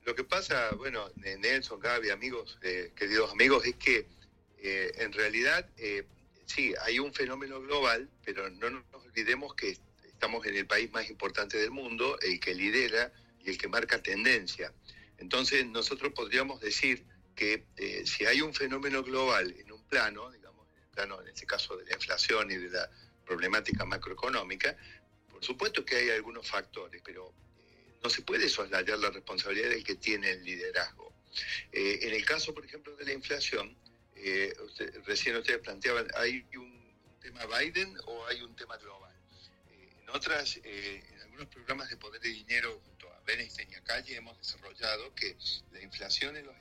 lo que pasa bueno, Nelson, Gaby, amigos, eh, queridos amigos, es que eh, en realidad eh, sí, hay un fenómeno global, pero no nos olvidemos que estamos en el país más importante del mundo, el que lidera y el que marca tendencia. Entonces, nosotros podríamos decir que eh, si hay un fenómeno global en un plano, digamos, en este caso de la inflación y de la problemática macroeconómica, por supuesto que hay algunos factores, pero eh, no se puede soslayar la responsabilidad del que tiene el liderazgo. Eh, en el caso, por ejemplo, de la inflación, eh, recién ustedes planteaban, ¿hay un, tema Biden o hay un tema global? En otras, en algunos programas de poder y dinero junto a Bernstein y a Calle hemos desarrollado que la inflación en los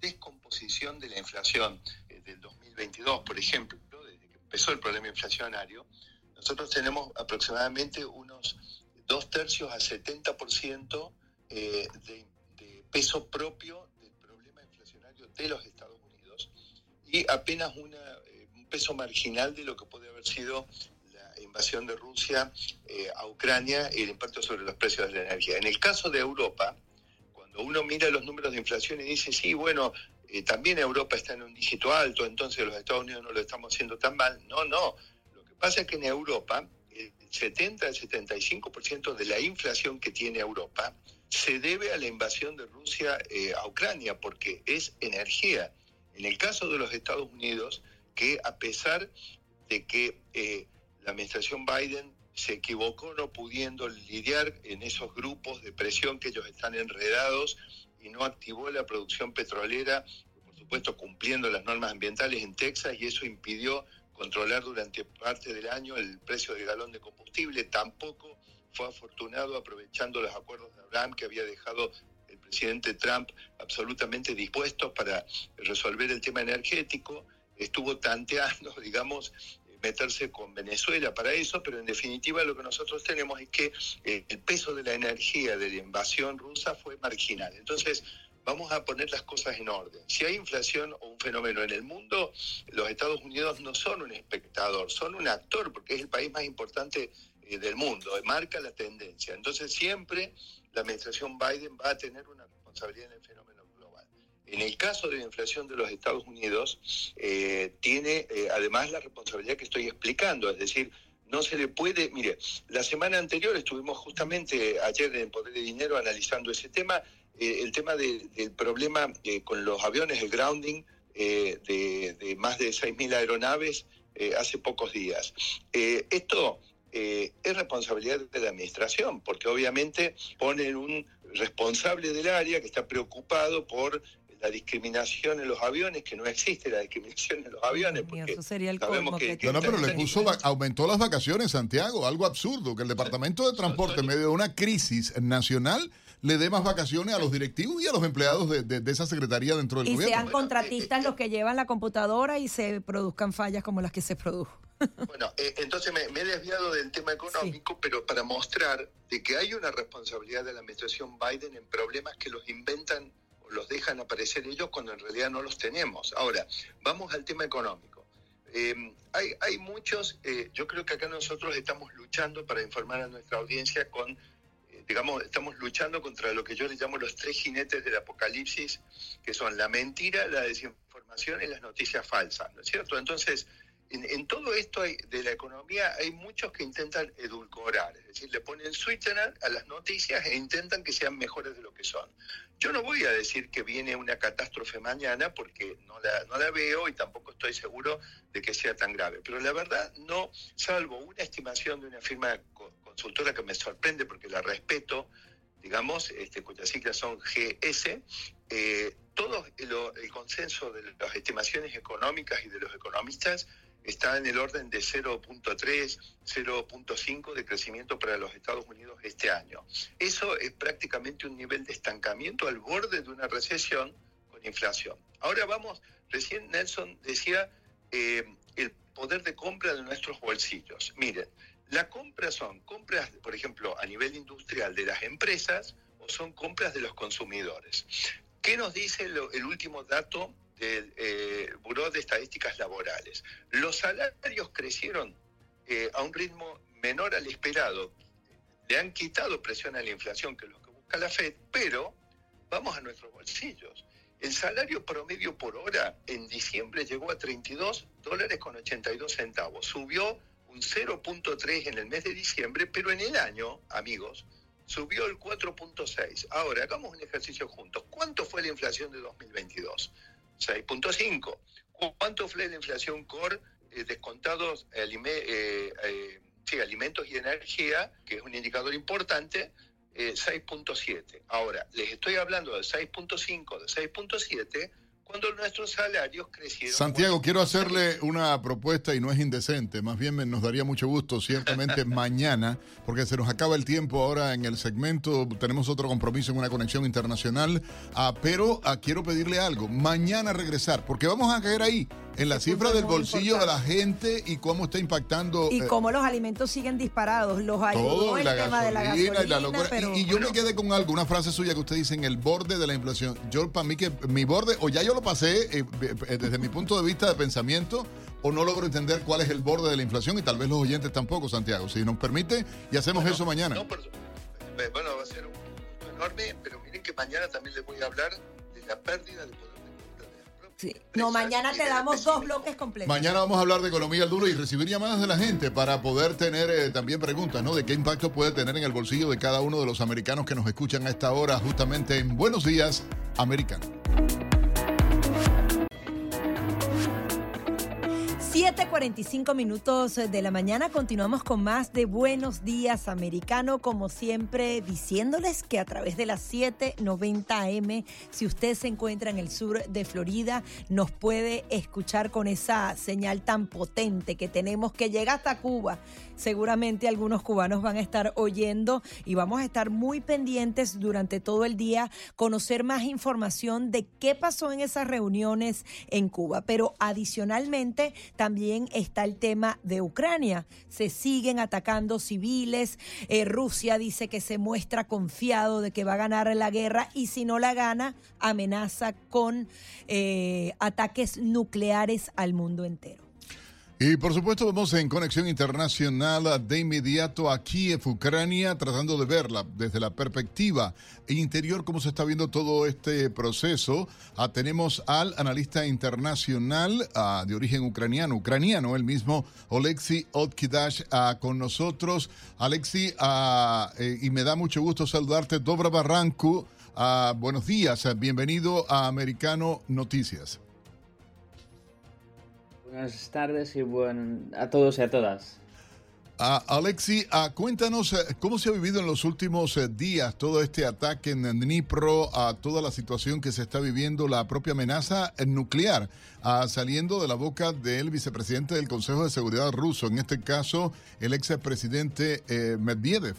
descomposición de la inflación eh, del 2022, por ejemplo, desde que empezó el problema inflacionario, nosotros tenemos aproximadamente unos dos tercios a 70% eh, de, de peso propio del problema inflacionario de los Estados Unidos y apenas una, eh, un peso marginal de lo que puede haber sido la invasión de Rusia eh, a Ucrania y el impacto sobre los precios de la energía. En el caso de Europa, uno mira los números de inflación y dice, sí, bueno, eh, también Europa está en un dígito alto, entonces los Estados Unidos no lo estamos haciendo tan mal. No, no. Lo que pasa es que en Europa, el 70 al 75% de la inflación que tiene Europa se debe a la invasión de Rusia eh, a Ucrania, porque es energía. En el caso de los Estados Unidos, que a pesar de que eh, la administración Biden se equivocó no pudiendo lidiar en esos grupos de presión que ellos están enredados y no activó la producción petrolera, por supuesto cumpliendo las normas ambientales en Texas y eso impidió controlar durante parte del año el precio del galón de combustible. Tampoco fue afortunado aprovechando los acuerdos de Abraham que había dejado el presidente Trump absolutamente dispuestos para resolver el tema energético. Estuvo tanteando, *laughs* digamos, meterse con Venezuela para eso, pero en definitiva lo que nosotros tenemos es que eh, el peso de la energía de la invasión rusa fue marginal. Entonces, vamos a poner las cosas en orden. Si hay inflación o un fenómeno en el mundo, los Estados Unidos no son un espectador, son un actor, porque es el país más importante eh, del mundo, marca la tendencia. Entonces, siempre la administración Biden va a tener una responsabilidad en el fenómeno. En el caso de la inflación de los Estados Unidos, eh, tiene eh, además la responsabilidad que estoy explicando, es decir, no se le puede, mire, la semana anterior estuvimos justamente ayer en Poder de Dinero analizando ese tema, eh, el tema de- del problema con los aviones, el grounding de, más de 6.000 aeronaves hace pocos días. Esto es responsabilidad de la administración, porque obviamente ponen un responsable del área que está preocupado por la discriminación en los aviones, que no existe la discriminación en los aviones, porque Eso sería el sabemos que, que que No, no, pero le puso, aumentó las vacaciones, Santiago, algo absurdo, que el Departamento de Transporte, en medio de una crisis nacional, le dé más vacaciones a los directivos y a los empleados de, de- de esa secretaría dentro del Y gobierno. sean contratistas los que llevan la computadora y se produzcan fallas como las que se produjo. Bueno, eh, entonces me, me he desviado del tema económico, pero para mostrar de que hay una responsabilidad de la administración Biden en problemas que los inventan los dejan aparecer ellos cuando en realidad no los tenemos. Ahora, vamos al tema económico. Eh, hay, hay muchos, eh, yo creo que acá nosotros estamos luchando para informar a nuestra audiencia con, eh, digamos, estamos luchando contra lo que yo le llamo los tres jinetes del apocalipsis, que son la mentira, la desinformación y las noticias falsas, ¿no es cierto? Entonces, en, todo esto hay- de la economía hay muchos que intentan edulcorar, es decir, le ponen sweetener a las noticias e intentan que sean mejores de lo que son. Yo no voy a decir que viene una catástrofe mañana porque no la, no la veo y tampoco estoy seguro de que sea tan grave, pero la verdad no, salvo una estimación de una firma co- consultora que me sorprende porque la respeto, digamos, este, cuyas siglas son GS, eh, todo el, el consenso de las estimaciones económicas y de los economistas está en el orden de 0.3, 0.5 de crecimiento para los Estados Unidos este año. Eso es prácticamente un nivel de estancamiento al borde de una recesión con inflación. Ahora vamos, recién Nelson decía eh, el poder de compra de nuestros bolsillos. Miren, la compra son compras, por ejemplo, a nivel industrial de las empresas o son compras de los consumidores. ¿Qué nos dice el último dato del eh, Buró de Estadísticas Laborales? Los salarios crecieron eh, a un ritmo menor al esperado. Le han quitado presión a la inflación, que es lo que busca la FED, pero vamos a nuestros bolsillos. El salario promedio por hora en diciembre llegó a 32 dólares con 82 centavos. Subió un 0.3 en el mes de diciembre, pero en el año, amigos, subió el 4.6. Ahora, hagamos un ejercicio juntos. ¿Cuánto fue la inflación de 2022? 6.5. ¿Cu- ¿Cuánto fue la inflación core eh, descontados alime- eh, eh, sí, alimentos y energía, que es un indicador importante? eh, 6.7. Ahora, les estoy hablando de 6.5, de 6.7, cuando nuestros salarios crecieron. Santiago, quiero hacerle una propuesta y no es indecente, más bien me- nos daría mucho gusto, ciertamente *laughs* mañana, porque se nos acaba el tiempo ahora en el segmento, tenemos otro compromiso en una conexión internacional, ah, pero ah, quiero pedirle algo, mañana regresar, porque vamos a caer ahí, en la cifra del bolsillo de la gente y cómo está impactando Y eh, cómo los alimentos siguen disparados. Los ayudó el la tema de la gasolina y la locura. pero... Y, y yo me quedé con algo, una frase suya que usted dice en el borde de la inflación. Yo, para mí, que mi borde, o ya yo lo pasé eh, eh, desde mi punto de vista de pensamiento, o no logro entender cuál es el borde de la inflación, y tal vez los oyentes tampoco, Santiago. Si nos permite, y hacemos eso mañana. No, eh, bueno, va a ser un punto enorme, pero miren que mañana también les voy a hablar de la pérdida de poder Sí. No, mañana te damos dos bloques completos. Mañana vamos a hablar de economía al duro y recibir llamadas de la gente para poder tener eh, también preguntas, ¿no? De qué impacto puede tener en el bolsillo de cada uno de los americanos que nos escuchan a esta hora, justamente en Buenos Días, Americano. 7:45 minutos de la mañana continuamos con más de Buenos Días Americano, como siempre diciéndoles que a través de las 7:90 AM, si usted se encuentra en el sur de Florida, nos puede escuchar con esa señal tan potente que tenemos que llega hasta Cuba. Seguramente algunos cubanos van a estar oyendo y vamos a estar muy pendientes durante todo el día, conocer más información de qué pasó en esas reuniones en Cuba. Pero adicionalmente también está el tema de Ucrania. Se siguen atacando civiles. Eh, Rusia dice que se muestra confiado de que va a ganar la guerra y si no la gana, amenaza con eh, ataques nucleares al mundo entero. Y por supuesto vamos en conexión internacional de inmediato a Kiev, Ucrania, tratando de verla desde la perspectiva interior, cómo se está viendo todo este proceso. Ah, tenemos al analista internacional ah, de origen ucraniano, ucraniano, el mismo Oleksiy Otkidash ah, con nosotros. Alexi, eh, y me da mucho gusto saludarte. Dobra Barranco, buenos días, bienvenido a Americano Noticias. Buenas tardes y buen a todos y a todas. Alexi, cuéntanos uh, cómo se ha vivido en los últimos eh, días todo este ataque en Dnipro, a toda la situación que se está viviendo, la propia amenaza nuclear, saliendo de la boca del vicepresidente del Consejo de Seguridad ruso, en este caso el expresidente eh, Medvedev.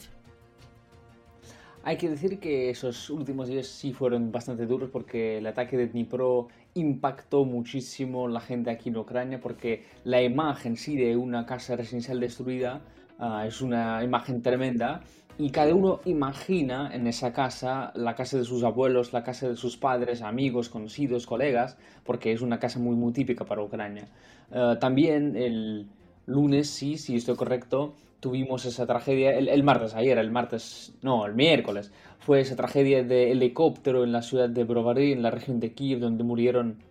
Hay que decir que esos últimos días sí fueron bastante duros porque el ataque de Dnipro impactó muchísimo la gente aquí en Ucrania porque la imagen sí de una casa residencial destruida ah, es una imagen tremenda y cada uno imagina en esa casa la casa de sus abuelos, la casa de sus padres, amigos, conocidos, colegas, porque es una casa muy muy típica para Ucrania. Ah, también el lunes, sí, si estoy correcto, tuvimos esa tragedia, el, martes, ayer, el martes, no, el miércoles, fue esa tragedia de helicóptero en la ciudad de Brovary, en la región de Kiev, donde murieron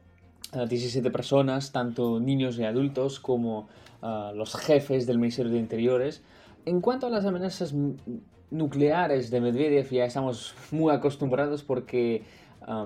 17 eh, personas, tanto niños y adultos como eh, los jefes del Ministerio de Interiores. En cuanto a las amenazas nucleares de Medvedev, ya estamos muy acostumbrados porque eh,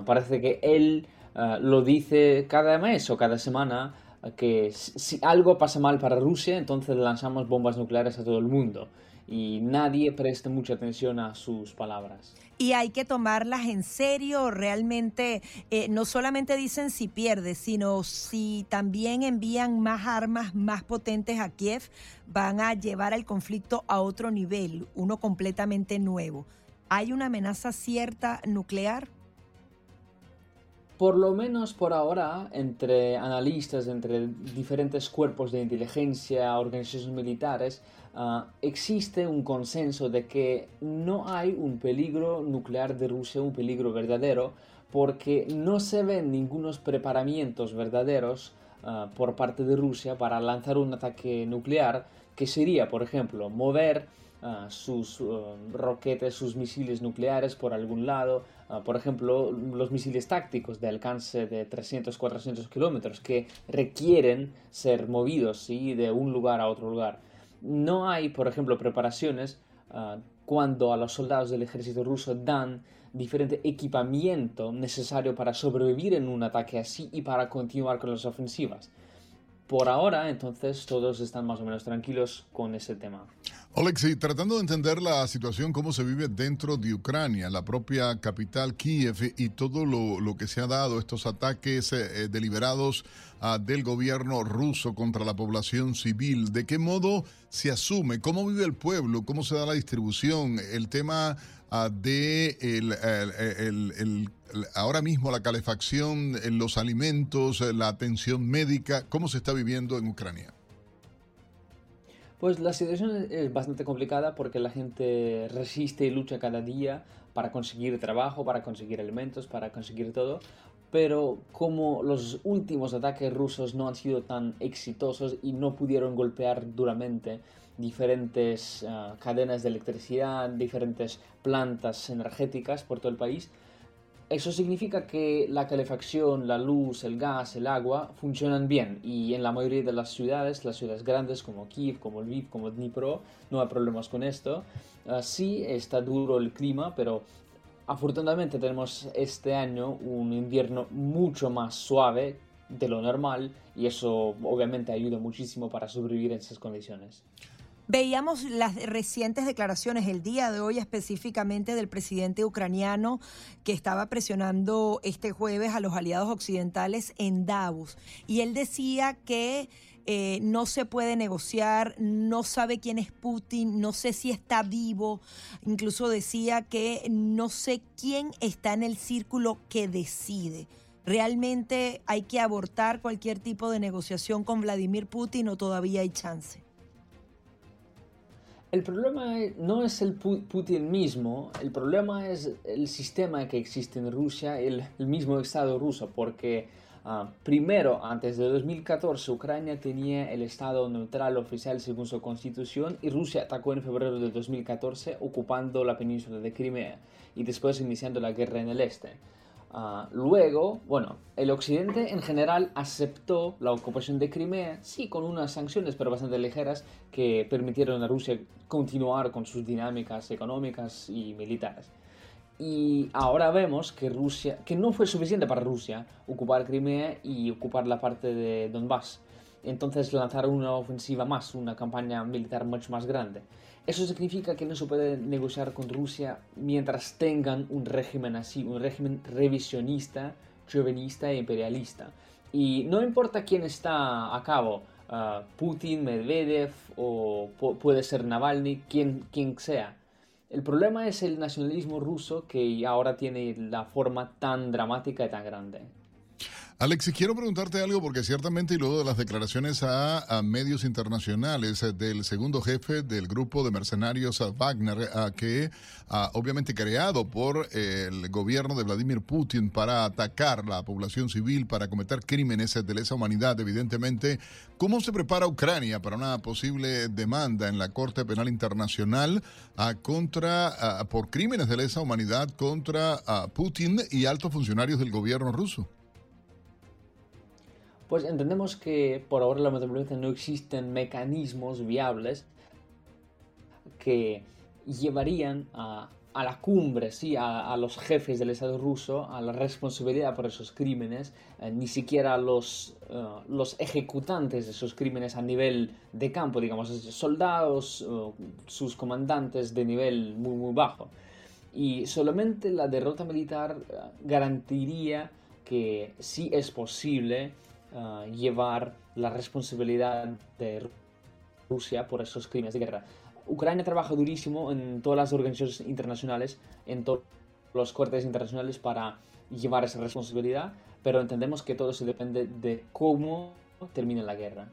parece que él lo dice cada mes o cada semana que si algo pasa mal para Rusia, entonces lanzamos bombas nucleares a todo el mundo. Y nadie presta mucha atención a sus palabras. Y hay que tomarlas en serio, realmente eh, no solamente dicen si pierde, sino si también envían más armas más potentes a Kiev, van a llevar el conflicto a otro nivel, uno completamente nuevo. ¿Hay una amenaza cierta nuclear? Por lo menos por ahora, entre analistas, entre diferentes cuerpos de inteligencia, organizaciones militares, ah, existe un consenso de que no hay un peligro nuclear de Rusia, un peligro verdadero, porque no se ven ningunos preparamientos verdaderos ah, por parte de Rusia para lanzar un ataque nuclear, que sería, por ejemplo, mover ah, sus roquetes, sus misiles nucleares por algún lado, Ah, por ejemplo, los misiles tácticos de alcance de 300-400 kilómetros que requieren ser movidos ¿sí? de un lugar a otro lugar. No hay, por ejemplo, preparaciones cuando a los soldados del ejército ruso dan diferente equipamiento necesario para sobrevivir en un ataque así y para continuar con las ofensivas. Por ahora, entonces, todos están más o menos tranquilos con ese tema. Alexei, tratando de entender la situación, cómo se vive dentro de Ucrania, la propia capital Kiev y todo lo, que se ha dado, estos ataques eh, eh, deliberados ah, del gobierno ruso contra la población civil, ¿de qué modo se asume? ¿Cómo vive el pueblo? ¿Cómo se da la distribución? El tema ah, de el, ahora mismo la calefacción, los alimentos, la atención médica, ¿cómo se está viviendo en Ucrania? Pues la situación es bastante complicada porque la gente resiste y lucha cada día para conseguir trabajo, para conseguir alimentos, para conseguir todo. Pero como los últimos ataques rusos no han sido tan exitosos y no pudieron golpear duramente diferentes ah, cadenas de electricidad, diferentes plantas energéticas por todo el país, eso significa que la calefacción, la luz, el gas, el agua funcionan bien y en la mayoría de las ciudades, las ciudades grandes como Kiev, como Lviv, como Dnipro, no hay problemas con esto. Sí está duro el clima, pero afortunadamente tenemos este año un invierno mucho más suave de lo normal y eso obviamente ayuda muchísimo para sobrevivir en esas condiciones. Veíamos las recientes declaraciones el día de hoy específicamente del presidente ucraniano que estaba presionando este jueves a los aliados occidentales en Davos. Y él decía que eh, no se puede negociar, no sabe quién es Putin, no sé si está vivo. Incluso decía que no sé quién está en el círculo que decide. ¿Realmente hay que abortar cualquier tipo de negociación con Vladimir Putin o todavía hay chance? El problema no es el Putin mismo, el problema es el sistema que existe en Rusia, el, el mismo Estado ruso, porque Ah, primero, antes de 2014, Ucrania tenía el estado neutral oficial según su constitución y Rusia atacó en febrero de 2014 ocupando la península de Crimea y después iniciando la guerra en el este. Ah, luego, bueno, el Occidente en general aceptó la ocupación de Crimea, sí con unas sanciones, pero bastante ligeras, que permitieron a Rusia continuar con sus dinámicas económicas y militares. Y ahora vemos que Rusia, que no fue suficiente para Rusia ocupar Crimea y ocupar la parte de Donbass. Entonces lanzaron una ofensiva más, una campaña militar mucho más grande. Eso significa que no se puede negociar con Rusia mientras tengan un régimen así, un régimen revisionista, chauvinista e imperialista. Y no importa quién está a cabo, uh, Putin, Medvedev o puede ser Navalny, quien, quien sea el problema es el nacionalismo ruso que ahora tiene la forma tan dramática y tan grande. Alexis, quiero preguntarte algo porque ciertamente y luego de las declaraciones a, medios internacionales eh, del segundo jefe del grupo de mercenarios Wagner, que ha obviamente creado por el gobierno de Vladimir Putin para atacar la población civil, para cometer crímenes de lesa humanidad, evidentemente, ¿cómo se prepara Ucrania para una posible demanda en la Corte Penal Internacional contra por crímenes de lesa humanidad contra Putin y altos funcionarios del gobierno ruso? Pues entendemos que por ahora la metropolitana no existen mecanismos viables que llevarían a, la cumbre, sí, a, los jefes del Estado ruso, a la responsabilidad por esos crímenes, eh, ni siquiera los, eh, los ejecutantes de esos crímenes a nivel de campo, digamos, soldados, sus comandantes de nivel muy, muy bajo. Y solamente la derrota militar garantiría que sí es posible Ah, llevar la responsabilidad de Rusia por esos crímenes de guerra. Ucrania trabaja durísimo en todas las organizaciones internacionales, en todos los cortes internacionales para llevar esa responsabilidad, pero entendemos que todo se depende de cómo termine la guerra.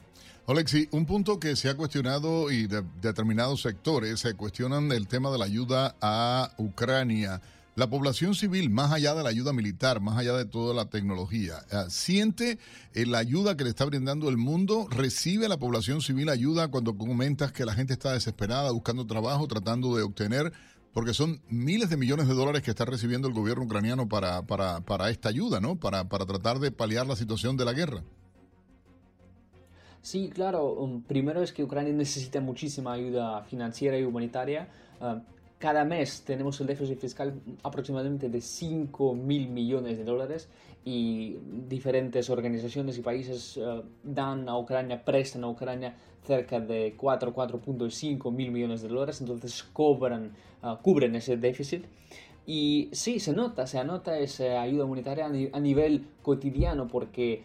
Alexi, un punto que se ha cuestionado y de determinados sectores se cuestionan el tema de la ayuda a Ucrania. La población civil, más allá de la ayuda militar, más allá de toda la tecnología, eh, siente eh, la ayuda que le está brindando el mundo, recibe la población civil ayuda cuando comentas que la gente está desesperada, buscando trabajo, tratando de obtener, porque son miles de millones de dólares que está recibiendo el gobierno ucraniano para, para, para esta ayuda, ¿no? Para, para tratar de paliar la situación de la guerra. Sí, claro. Um, primero es que Ucrania necesita muchísima ayuda financiera y humanitaria. Uh, cada mes tenemos el déficit fiscal aproximadamente de 5 mil millones de dólares y diferentes organizaciones y países eh, dan a Ucrania, prestan a Ucrania cerca de 4, 4.5 mil millones de dólares, entonces cobran, eh, cubren ese déficit. Y sí, se nota, se anota esa ayuda humanitaria a nivel cotidiano porque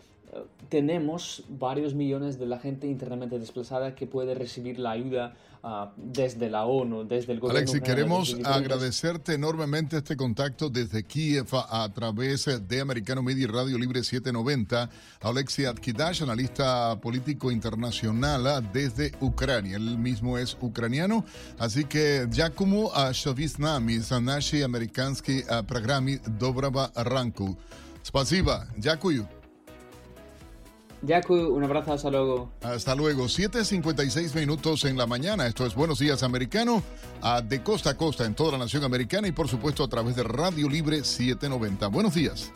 tenemos varios millones de la gente internamente desplazada que puede recibir la ayuda ah, desde la ONU, desde el gobierno. Alexi, queremos agradecerte enormemente este contacto desde Kiev a, través de Americano Media y Radio Libre 790. Alexi Atkidash, analista político internacional ah, desde Ucrania. Él mismo es ucraniano, así que Giacomo Shovisnami, Sanashi Amerikansky Programi Dobrava Ranku. Spasiba, Дякую. Yaku, un abrazo, hasta luego. Hasta luego. 7.56 minutos en la mañana. Esto es Buenos Días Americano, de costa a costa en toda la nación americana y por supuesto a través de Radio Libre 790. Buenos días.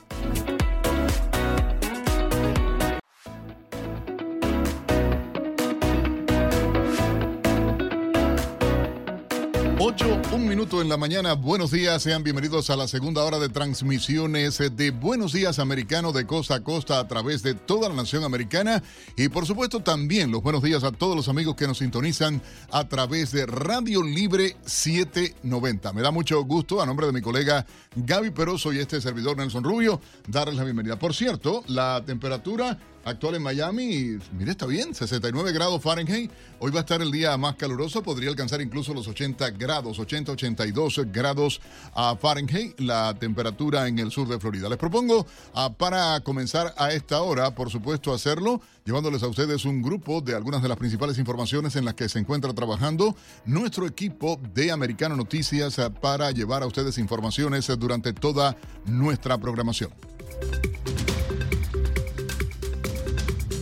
8, un minuto en la mañana. Buenos días, sean bienvenidos a la segunda hora de transmisiones de Buenos Días Americano de costa a costa a través de toda la nación americana. Y por supuesto también los buenos días a todos los amigos que nos sintonizan a través de Radio Libre 790. Me da mucho gusto, a nombre de mi colega Gaby Peroso y este servidor Nelson Rubio, darles la bienvenida. Por cierto, la temperatura actual en Miami. mire, está bien, 69 grados Fahrenheit. Hoy va a estar el día más caluroso, podría alcanzar incluso los 80 grados, 80-82 grados a Fahrenheit, la temperatura en el sur de Florida. Les propongo ah, para comenzar a esta hora, por supuesto, hacerlo, llevándoles a ustedes un grupo de algunas de las principales informaciones en las que se encuentra trabajando nuestro equipo de Americano Noticias ah, para llevar a ustedes informaciones durante toda nuestra programación.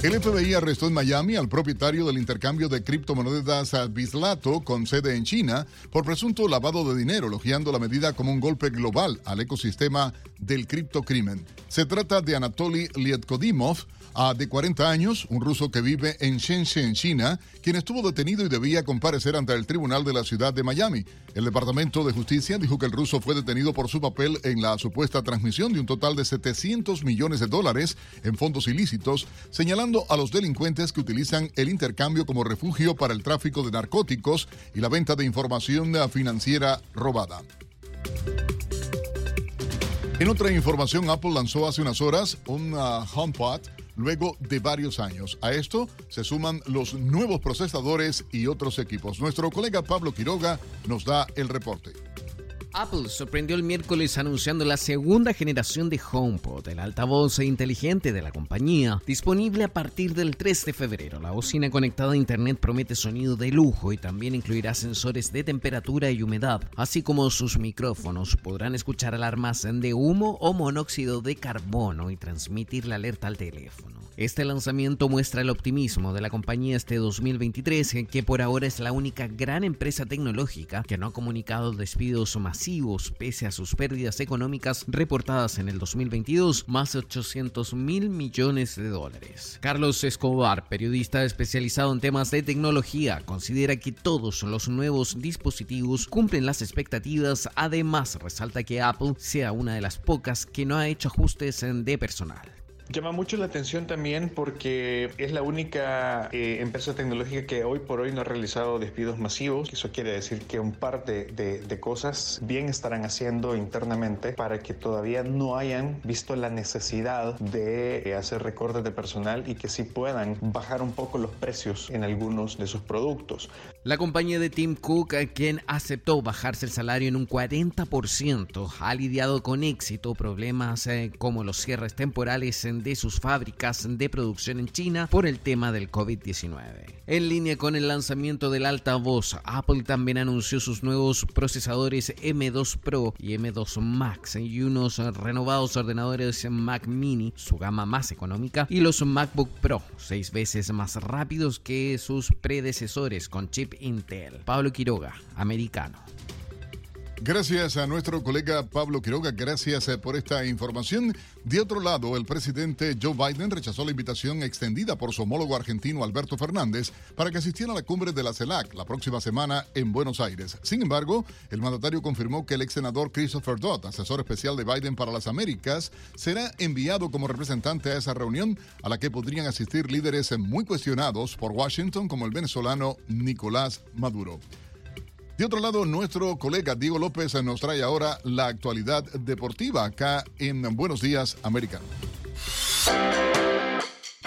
El FBI arrestó en Miami al propietario del intercambio de criptomonedas Bislato con sede en China por presunto lavado de dinero, elogiando la medida como un golpe global al ecosistema del criptocrimen. Se trata de Anatoly Lietkodimov, de 40 años, un ruso que vive en Shenzhen, China, quien estuvo detenido y debía comparecer ante el tribunal de la ciudad de Miami. El Departamento de Justicia dijo que el ruso fue detenido por su papel en la supuesta transmisión de un total de 700 millones de dólares en fondos ilícitos, señalando a los delincuentes que utilizan el intercambio como refugio para el tráfico de narcóticos y la venta de información financiera robada. En otra información, Apple lanzó hace unas horas un uh, HomePod luego de varios años. A esto se suman los nuevos procesadores y otros equipos. Nuestro colega Pablo Quiroga nos da el reporte. Apple sorprendió el miércoles anunciando la segunda generación de HomePod, el altavoz inteligente de la compañía, disponible a partir del 3 de febrero. La bocina conectada a Internet promete sonido de lujo y también incluirá sensores de temperatura y humedad, así como sus micrófonos podrán escuchar alarmas de humo o monóxido de carbono y transmitir la alerta al teléfono. Este lanzamiento muestra el optimismo de la compañía este 2023, que por ahora es la única gran empresa tecnológica que no ha comunicado despidos masivos pese a sus pérdidas económicas reportadas en el 2022, más de 800 mil millones de dólares. Carlos Escobar, periodista especializado en temas de tecnología, considera que todos los nuevos dispositivos cumplen las expectativas, además resalta que Apple sea una de las pocas que no ha hecho ajustes de personal. Llama mucho la atención también porque es la única eh, empresa tecnológica que hoy por hoy no ha realizado despidos masivos. Eso quiere decir que un par de, de, cosas bien estarán haciendo internamente para que todavía no hayan visto la necesidad de eh, hacer recortes de personal y que sí puedan bajar un poco los precios en algunos de sus productos. La compañía de Tim Cook, quien aceptó bajarse el salario en un 40%, ha lidiado con éxito problemas eh, como los cierres temporales en de sus fábricas de producción en China por el tema del COVID-19. En línea con el lanzamiento del altavoz, Apple también anunció sus nuevos procesadores M2 Pro y M2 Max y unos renovados ordenadores Mac Mini, su gama más económica, y los MacBook Pro, seis veces más rápidos que sus predecesores con chip Intel. Pablo Quiroga, americano. Gracias a nuestro colega Pablo Quiroga, gracias eh, por esta información. De otro lado, el presidente Joe Biden rechazó la invitación extendida por su homólogo argentino Alberto Fernández para que asistiera a la cumbre de la CELAC la próxima semana en Buenos Aires. Sin embargo, el mandatario confirmó que el ex senador Christopher Dodd, asesor especial de Biden para las Américas, será enviado como representante a esa reunión a la que podrían asistir líderes muy cuestionados por Washington como el venezolano Nicolás Maduro. De otro lado, nuestro colega Diego López nos trae ahora la actualidad deportiva acá en Buenos Días, América.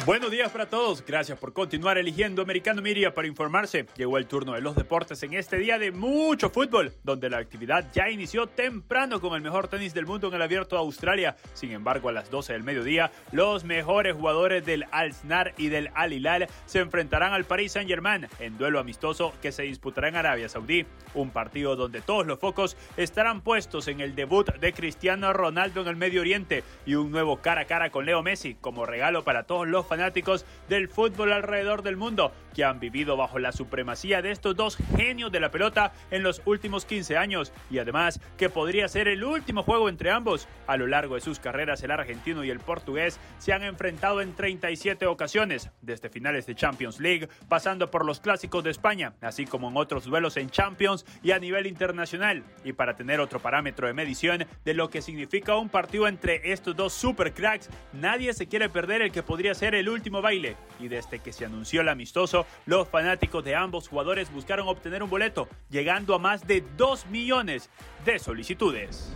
Buenos días para todos, gracias por continuar eligiendo Americano Media para informarse. Llegó el turno de los deportes en este día de mucho fútbol, donde la actividad ya inició temprano con el mejor tenis del mundo en el Abierto de Australia. Sin embargo, a las 12 del mediodía, los mejores jugadores del Al-Snar y del Al-Hilal se enfrentarán al Paris Saint-Germain en duelo amistoso que se disputará en Arabia Saudí. Un partido donde todos los focos estarán puestos en el debut de Cristiano Ronaldo en el Medio Oriente y un nuevo cara a cara con Leo Messi como regalo para todos los fanáticos del fútbol alrededor del mundo que han vivido bajo la supremacía de estos dos genios de la pelota en los últimos 15 años y además que podría ser el último juego entre ambos. A lo largo de sus carreras el argentino y el portugués se han enfrentado en 37 ocasiones, desde finales de Champions League, pasando por los clásicos de España, así como en otros duelos en Champions y a nivel internacional. Y para tener otro parámetro de medición de lo que significa un partido entre estos dos super cracks, nadie se quiere perder el que podría ser el último baile. Y desde que se anunció el amistoso, los fanáticos de ambos jugadores buscaron obtener un boleto, llegando a más de 2 millones de solicitudes.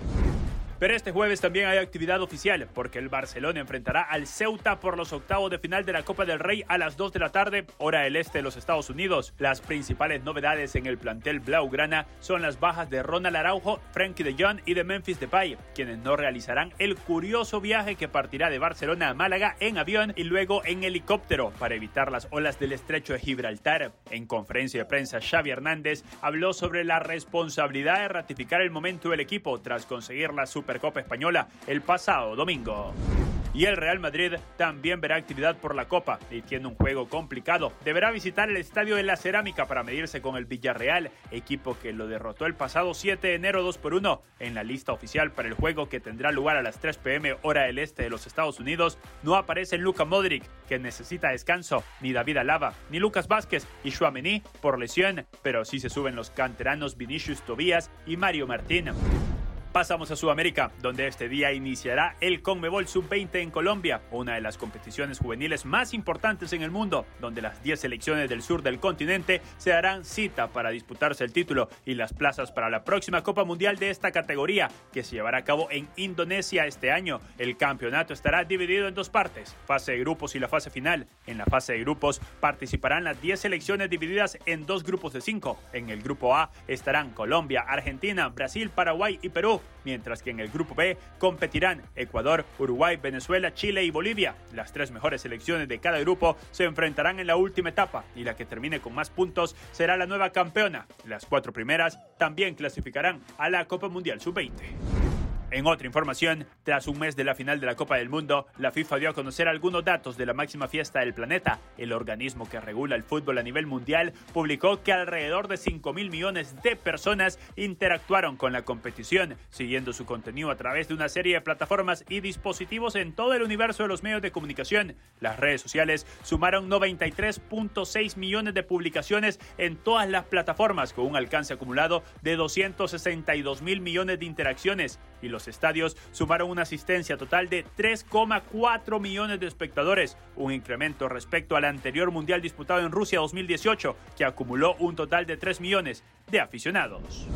Pero este jueves también hay actividad oficial porque el Barcelona enfrentará al Ceuta por los octavos de final de la Copa del Rey a las 2 de la tarde, hora del este de los Estados Unidos. Las principales novedades en el plantel Blaugrana son las bajas de Ronald Araujo, Frankie de Jong y de Memphis Depay, quienes no realizarán el curioso viaje que partirá de Barcelona a Málaga en avión y luego en helicóptero para evitar las olas del estrecho de Gibraltar. En conferencia de prensa, Xavi Hernández habló sobre la responsabilidad de ratificar el momento del equipo tras conseguir la Super Copa Española el pasado domingo. Y el Real Madrid también verá actividad por la Copa y tiene un juego complicado. Deberá visitar el Estadio de la Cerámica para medirse con el Villarreal, equipo que lo derrotó el pasado 7 de enero 2 por 1. En la lista oficial para el juego que tendrá lugar a las 3 pm hora del este de los Estados Unidos, no aparecen Luka Modric, que necesita descanso, ni David Alaba, ni Lucas Vázquez y Chouameni por lesión, pero sí se suben los canteranos Vinicius Tobías y Mario Martín. Pasamos a Sudamérica, donde este día iniciará el Conmebol Sub-20 en Colombia, una de las competiciones juveniles más importantes en el mundo, donde las 10 selecciones del sur del continente se darán cita para disputarse el título y las plazas para la próxima Copa Mundial de esta categoría, que se llevará a cabo en Indonesia este año. El campeonato estará dividido en dos partes, fase de grupos y la fase final. En la fase de grupos participarán las 10 selecciones divididas en dos grupos de 5. En el grupo A estarán Colombia, Argentina, Brasil, Paraguay y Perú mientras que en el grupo B competirán Ecuador, Uruguay, Venezuela, Chile y Bolivia. Las tres mejores selecciones de cada grupo se enfrentarán en la última etapa y la que termine con más puntos será la nueva campeona. Las cuatro primeras también clasificarán a la Copa Mundial Sub-20. En otra información, tras un mes de la final de la Copa del Mundo, la FIFA dio a conocer algunos datos de la máxima fiesta del planeta. El organismo que regula el fútbol a nivel mundial publicó que alrededor de 5 mil millones de personas interactuaron con la competición, siguiendo su contenido a través de una serie de plataformas y dispositivos en todo el universo de los medios de comunicación. Las redes sociales sumaron 93.6 millones de publicaciones en todas las plataformas, con un alcance acumulado de 262 mil millones de interacciones y los estadios sumaron una asistencia total de 3,4 millones de espectadores, un incremento respecto al anterior Mundial disputado en Rusia 2018, que acumuló un total de 3 millones de aficionados.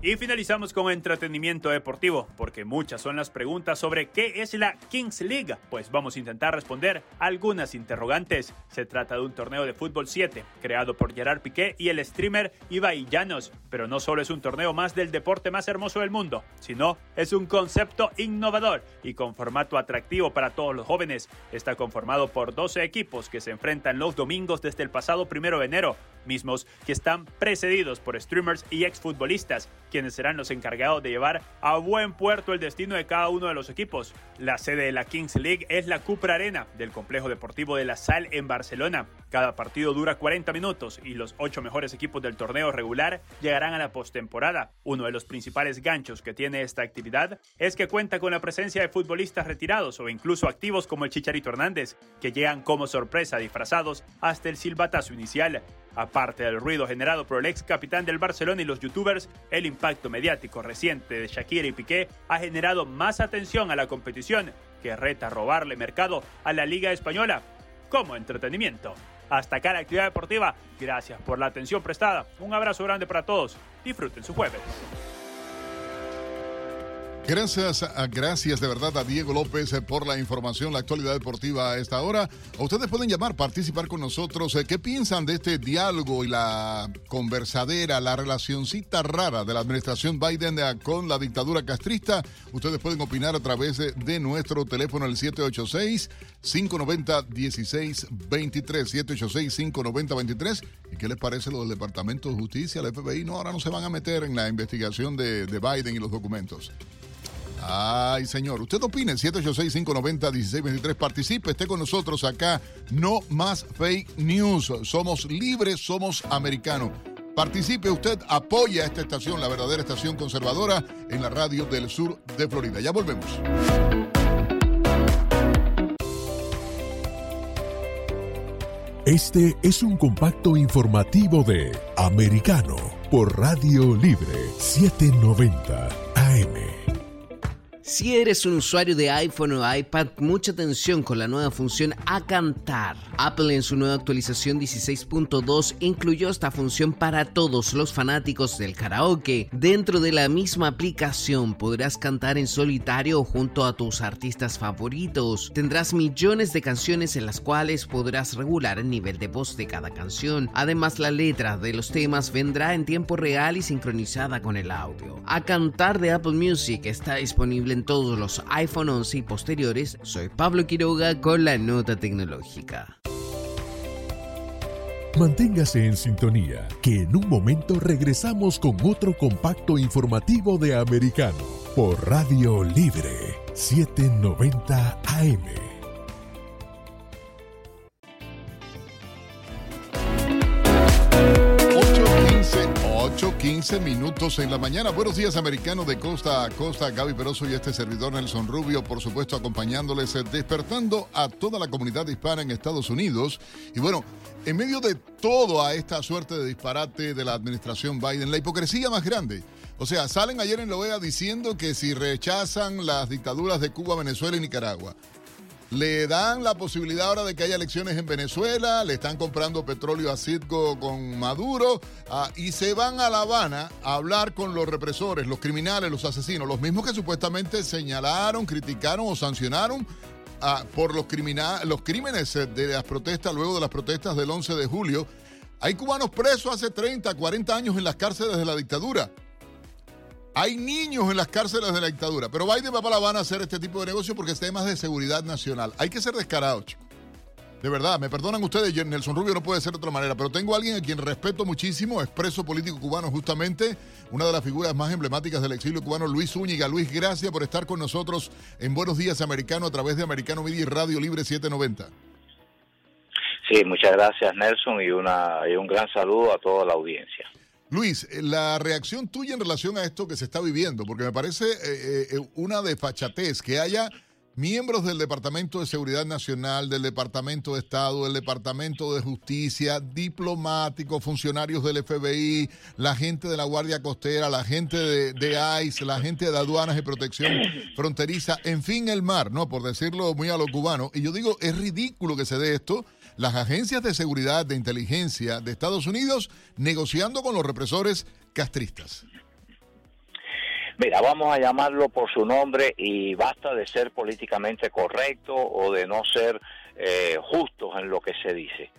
Y finalizamos con entretenimiento deportivo, porque muchas son las preguntas sobre qué es la Kings League. Pues vamos a intentar responder algunas interrogantes. Se trata de un torneo de fútbol 7, creado por Gerard Piqué y el streamer Ibai Llanos. Pero no solo es un torneo más del deporte más hermoso del mundo, sino es un concepto innovador y con formato atractivo para todos los jóvenes. Está conformado por 12 equipos que se enfrentan los domingos desde el pasado primero de enero, mismos que están precedidos por streamers y exfutbolistas quienes serán los encargados de llevar a buen puerto el destino de cada uno de los equipos. La sede de la Kings League es la Cupra Arena del complejo deportivo de La Sal en Barcelona. Cada partido dura 40 minutos y los ocho mejores equipos del torneo regular llegarán a la postemporada. Uno de los principales ganchos que tiene esta actividad es que cuenta con la presencia de futbolistas retirados o incluso activos como el Chicharito Hernández, que llegan como sorpresa disfrazados hasta el silbatazo inicial. Aparte del ruido generado por el ex capitán del Barcelona y los youtubers, el impacto mediático reciente de Shakira y Piqué ha generado más atención a la competición que reta robarle mercado a la Liga Española como entretenimiento. Hasta acá la actividad deportiva. Gracias por la atención prestada. Un abrazo grande para todos. Disfruten su jueves. Gracias, gracias de verdad a Diego López eh, por la información, la actualidad deportiva a esta hora. Ustedes pueden llamar, participar con nosotros. Eh, ¿Qué piensan de este diálogo y la conversadera, la relacioncita rara de la administración Biden eh, con la dictadura castrista? Ustedes pueden opinar a través de nuestro teléfono, el 786-590-1623. 786-590-23. ¿Y qué les parece lo del Departamento de Justicia, el FBI? No, ahora no se van a meter en la investigación de Biden y los documentos. Ay, señor. Usted opine, 786-590-1623. Participe, esté con nosotros acá. No más fake news. Somos libres, somos americanos. Participe usted, apoya esta estación, la verdadera estación conservadora, en la radio del sur de Florida. Ya volvemos. Este es un compacto informativo de Americano por Radio Libre 790 AM. Si eres un usuario de iPhone o iPad, mucha atención con la nueva función a cantar. Apple en su nueva actualización 16.2 incluyó esta función para todos los fanáticos del karaoke. Dentro de la misma aplicación podrás cantar en solitario junto a tus artistas favoritos. Tendrás millones de canciones en las cuales podrás regular el nivel de voz de cada canción. Además, la letra de los temas vendrá en tiempo real y sincronizada con el audio. A cantar de Apple Music está disponible en todos los iPhone 11 y posteriores, soy Pablo Quiroga con la nota tecnológica. Manténgase en sintonía, que en un momento regresamos con otro compacto informativo de Americano por Radio Libre 790 AM. 8.15 minutos en la mañana. Buenos días, americanos de costa a costa. Gaby Peroso y este servidor Nelson Rubio, por supuesto, acompañándoles, eh, despertando a toda la comunidad hispana en Estados Unidos. Y bueno, en medio de toda esta suerte de disparate de la administración Biden, la hipocresía más grande. O sea, salen ayer en la OEA diciendo que si rechazan las dictaduras de Cuba, Venezuela y Nicaragua, le dan la posibilidad ahora de que haya elecciones en Venezuela, le están comprando petróleo a Citgo con Maduro ah, y se van a La Habana a hablar con los represores, los criminales, los asesinos, los mismos que supuestamente señalaron, criticaron o sancionaron ah, por los, los crímenes de las protestas, luego de las protestas del 11 de julio. Hay cubanos presos hace 30, 40 años en las cárceles de la dictadura. Hay niños en las cárceles de la dictadura, pero Biden va para La Habana a hacer este tipo de negocio porque es temas de seguridad nacional. Hay que ser descarados, chicos. De verdad, me perdonan ustedes, Nelson Rubio no puede ser de otra manera, pero tengo a alguien a quien respeto muchísimo, expreso político cubano justamente, una de las figuras más emblemáticas del exilio cubano, Luis Zúñiga. Luis, gracias por estar con nosotros en Buenos Días Americano a través de Americano Media y Radio Libre 790. Sí, muchas gracias Nelson y, una, y un gran saludo a toda la audiencia. Luis, eh, la reacción tuya en relación a esto que se está viviendo, porque me parece eh, eh, una desfachatez que haya miembros del Departamento de Seguridad Nacional, del Departamento de Estado, del Departamento de Justicia, diplomáticos, funcionarios del FBI, la gente de la Guardia Costera, la gente de, de, ICE, la gente de aduanas y protección fronteriza, en fin, el mar, ¿no? Por decirlo muy a lo cubano. Y yo digo, es ridículo que se dé esto las agencias de seguridad de inteligencia de Estados Unidos negociando con los represores castristas. Mira, vamos a llamarlo por su nombre y basta de ser políticamente correcto o de no ser eh, justos en lo que se dice.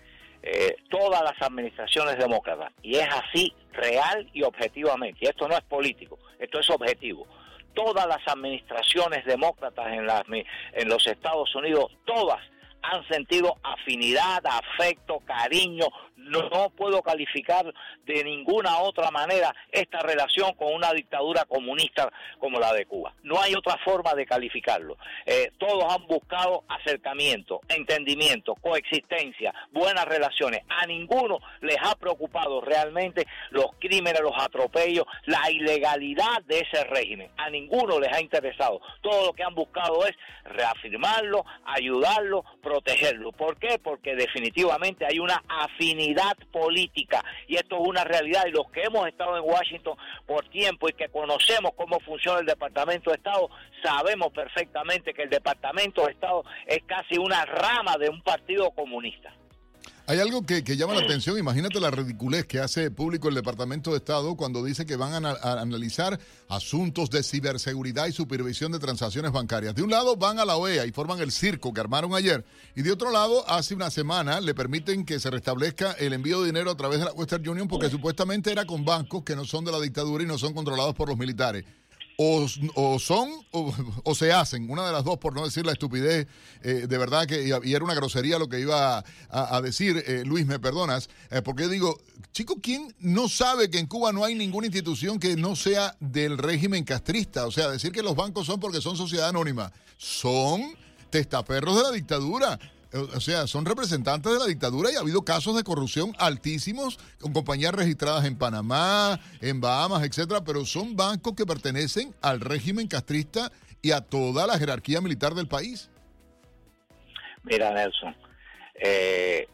Eh, todas las administraciones demócratas, y es así real y objetivamente, y esto no es político, esto es objetivo, todas las administraciones demócratas en, las, en los Estados Unidos, todas han sentido afinidad, afecto, cariño. No, puedo calificar de ninguna otra manera esta relación con una dictadura comunista como la de Cuba. No hay otra forma de calificarlo. Eh, todos han buscado acercamiento, entendimiento, coexistencia, buenas relaciones. A ninguno les ha preocupado realmente los crímenes, los atropellos, la ilegalidad de ese régimen. A ninguno les ha interesado. Todo lo que han buscado es reafirmarlo, ayudarlo, protegerlo. ¿Por qué? Porque definitivamente hay una afinidad política y esto es una realidad y los que hemos estado en Washington por tiempo y que conocemos cómo funciona el Departamento de Estado, sabemos perfectamente que el Departamento de Estado es casi una rama de un partido comunista. Hay algo que, llama la atención, imagínate la ridiculez que hace público el Departamento de Estado cuando dice que van a, analizar asuntos de ciberseguridad y supervisión de transacciones bancarias. De un lado van a la OEA y forman el circo que armaron ayer, y de otro lado, hace una semana le permiten que se restablezca el envío de dinero a través de la Western Union porque supuestamente era con bancos que no son de la dictadura y no son controlados por los militares o, son o, se hacen, una de las dos, por no decir la estupidez, eh, de verdad que, y, era una grosería lo que iba a, decir, eh, Luis, me perdonas, eh, porque yo digo, chico, ¿quién no sabe que en Cuba no hay ninguna institución que no sea del régimen castrista? O sea, decir que los bancos son porque son sociedad anónima, son testaferros de la dictadura. O sea, son representantes de la dictadura y ha habido casos de corrupción altísimos con compañías registradas en Panamá, en Bahamas, etcétera, pero son bancos que pertenecen al régimen castrista y a toda la jerarquía militar del país. Mira, Nelson, eh,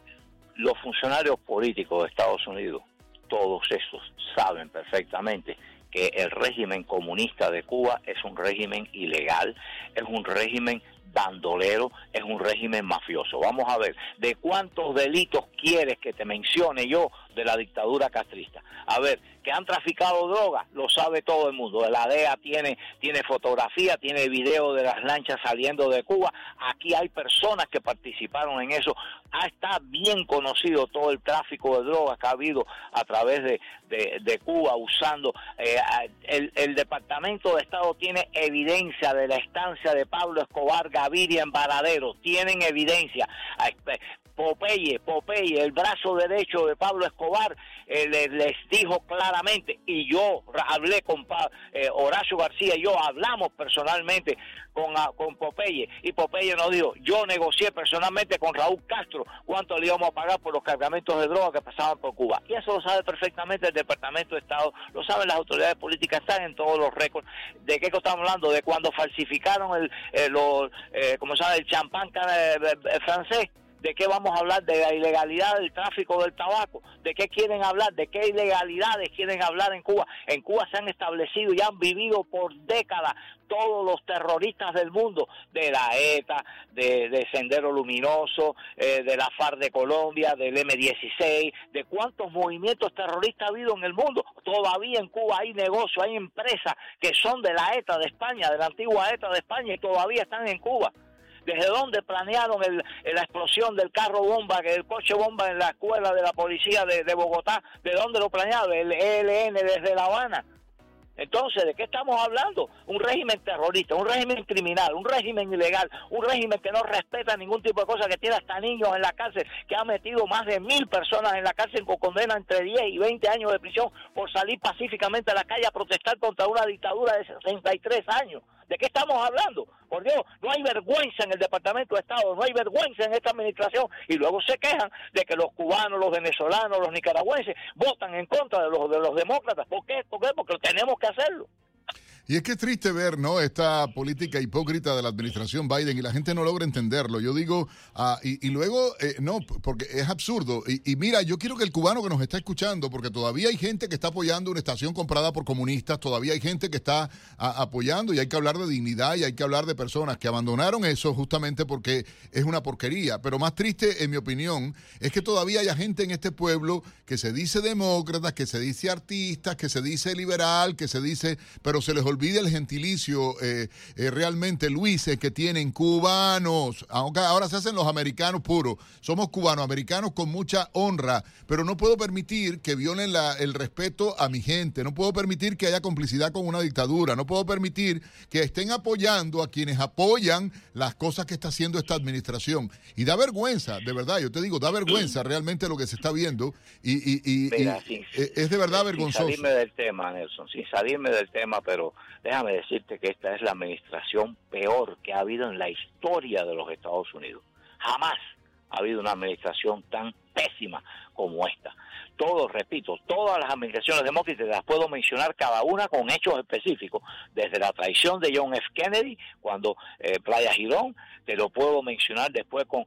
los funcionarios políticos de Estados Unidos, todos esos saben perfectamente que el régimen comunista de Cuba es un régimen ilegal, es un régimen bandolero, es un régimen mafioso. Vamos a ver, ¿de cuántos delitos quieres que te mencione yo de la dictadura castrista? A ver, que han traficado drogas, lo sabe todo el mundo. La DEA tiene, tiene fotografía, tiene video de las lanchas saliendo de Cuba. Aquí hay personas que participaron en eso. Está bien conocido todo el tráfico de drogas que ha habido a través de, de, Cuba usando. Eh, el, el, Departamento de Estado tiene evidencia de la estancia de Pablo Escobar Gaviria en Varadero. Tienen evidencia. Popeye, Popeye, el brazo derecho de Pablo Escobar eh, le- les, dijo claramente, y yo hablé con Pa- eh, Horacio García, y yo hablamos personalmente con, ah, con Popeye, y Popeye nos dijo, yo negocié personalmente con Raúl Castro cuánto le íbamos a pagar por los cargamentos de droga que pasaban por Cuba. Y eso lo sabe perfectamente el Departamento de Estado, lo saben las autoridades políticas, están en todos los récords. ¿De qué estamos hablando? De cuando falsificaron el, eh, los, eh, ¿cómo se llama? el champán eh, eh, francés. ¿De qué vamos a hablar? De la ilegalidad del tráfico del tabaco. ¿De qué quieren hablar? ¿De qué ilegalidades quieren hablar en Cuba? En Cuba se han establecido y han vivido por décadas todos los terroristas del mundo, de la ETA, de, de Sendero Luminoso, eh, de la FARC de Colombia, del M16, de cuántos movimientos terroristas ha habido en el mundo. Todavía en Cuba hay negocios, hay empresas que son de la ETA de España, de la antigua ETA de España y todavía están en Cuba. ¿Desde dónde planearon el- la explosión del carro bomba, el coche bomba en la escuela de la policía de, de Bogotá? ¿De dónde lo planearon? El ELN desde La Habana. Entonces, ¿de qué estamos hablando? Un régimen terrorista, un régimen criminal, un régimen ilegal, un régimen que no respeta ningún tipo de cosa, que tiene hasta niños en la cárcel, que ha metido más de mil personas en la cárcel con condena entre 10 y 20 años de prisión por salir pacíficamente a la calle a protestar contra una dictadura de 63 años. ¿De qué estamos hablando? Por Dios, no hay vergüenza en el Departamento de Estado, no hay vergüenza en esta administración y luego se quejan de que los cubanos, los venezolanos, los nicaragüenses votan en contra de los de los demócratas. ¿Por qué? ¿Por qué? Porque tenemos que hacerlo. Y es que es triste ver, ¿no? Esta política hipócrita de la administración Biden y la gente no logra entenderlo. Yo digo, ah, y, y luego, eh, no, porque es absurdo. Y, y mira, yo quiero que el cubano que nos está escuchando, porque todavía hay gente que está apoyando una estación comprada por comunistas, todavía hay gente que está ah, apoyando y hay que hablar de dignidad y hay que hablar de personas que abandonaron eso justamente porque es una porquería. Pero más triste, en mi opinión, es que todavía haya gente en este pueblo que se dice demócrata, que se dice artista, que se dice liberal, que se dice, pero se les olvida el gentilicio eh, eh, realmente, Luis, que tienen cubanos, aunque ahora se hacen los americanos puros, somos cubanos, americanos con mucha honra, pero no puedo permitir que violen la- el respeto a mi gente, no puedo permitir que haya complicidad con una dictadura, no puedo permitir que estén apoyando a quienes apoyan las cosas que está haciendo esta administración. Y da vergüenza, de verdad, yo te digo, da vergüenza *clears throat* realmente lo que se está viendo. Y, y- y- y Mira, sí, eh, es de verdad sin vergonzoso. salirme del tema, Nelson, sin salirme del tema, pero déjame decirte que esta es la administración peor que ha habido en la historia de los Estados Unidos. Jamás ha habido una administración tan pésima como esta. Todos, repito, todas las administraciones demócratas las puedo mencionar cada una con hechos específicos, desde la traición de John F. Kennedy, cuando eh, Playa Girón, te lo puedo mencionar después con,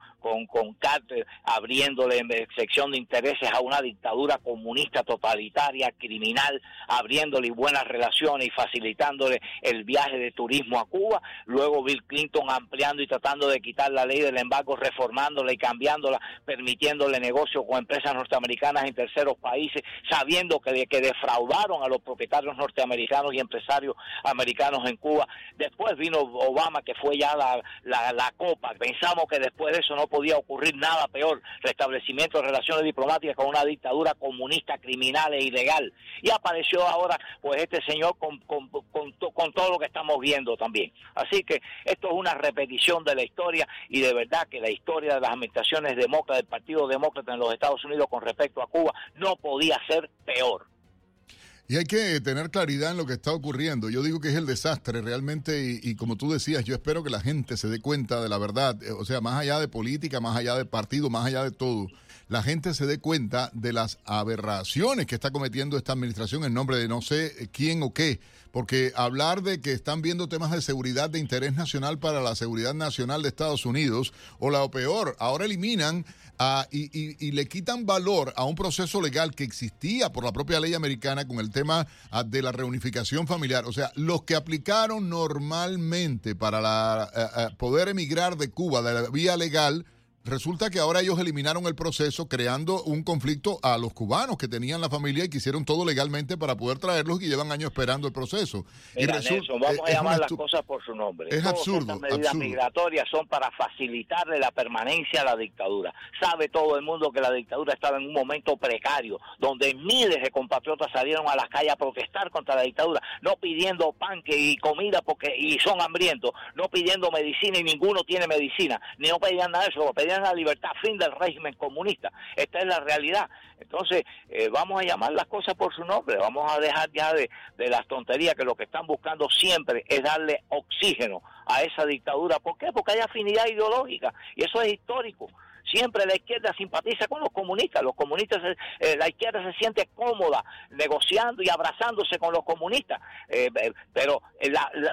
con, Carter abriéndole en sección de intereses a una dictadura comunista totalitaria, criminal, abriéndole buenas relaciones y facilitándole el viaje de turismo a Cuba, luego Bill Clinton ampliando y tratando de quitar la ley del embargo, reformándola y cambiándola, permitiéndole negocios con empresas norteamericanas en terceros países, sabiendo que, que defraudaron a los propietarios norteamericanos y empresarios americanos en Cuba. Después vino Obama, que fue ya la, la, copa. Pensamos que después de eso no podía ocurrir nada peor, restablecimiento de relaciones diplomáticas con una dictadura comunista, criminal e ilegal. Y apareció ahora, pues, este señor con, con, con, con todo lo que estamos viendo también. Así que esto es una repetición de la historia y de verdad que la historia de las administraciones demócratas, del Partido Demócrata en los Estados Unidos con respecto a Cuba, no podía ser peor. Y hay que tener claridad en lo que está ocurriendo. Yo digo que es el desastre realmente y, como tú decías, yo espero que la gente se dé cuenta de la verdad. Eh, O sea, más allá de política, más allá de partido, más allá de todo, la gente se dé cuenta de las aberraciones que está cometiendo esta administración en nombre de no sé quién o qué. Porque hablar de que están viendo temas de seguridad de interés nacional para la seguridad nacional de Estados Unidos, o la peor, ahora eliminan ah, y, le quitan valor a un proceso legal que existía por la propia ley americana con el tema ah, de la reunificación familiar. O sea, los que aplicaron normalmente para la, ah, poder emigrar de Cuba de la vía legal, Resulta que ahora ellos eliminaron el proceso creando un conflicto a los cubanos que tenían la familia y que hicieron todo legalmente para poder traerlos y llevan años esperando el proceso. Y Mira, Nelson, vamos a llamar las cosas por su nombre. Es Todas absurdo, estas medidas absurdo. migratorias son para facilitarle la permanencia a la dictadura. Sabe todo el mundo que la dictadura estaba en un momento precario, donde miles de compatriotas salieron a las calles a protestar contra la dictadura, no pidiendo pan y comida porque y son hambrientos, no pidiendo medicina y ninguno tiene medicina, ni no pedían nada de eso, pedían y la libertad, fin del régimen comunista. Esta es la realidad. Entonces, eh, vamos a llamar las cosas por su nombre, vamos a dejar ya de, de las tonterías que lo que están buscando siempre es darle oxígeno a esa dictadura. ¿Por qué? Porque hay afinidad ideológica y eso es histórico. Siempre la izquierda simpatiza con los comunistas. Los comunistas, eh, la izquierda se siente cómoda negociando y abrazándose con los comunistas. Eh, eh, pero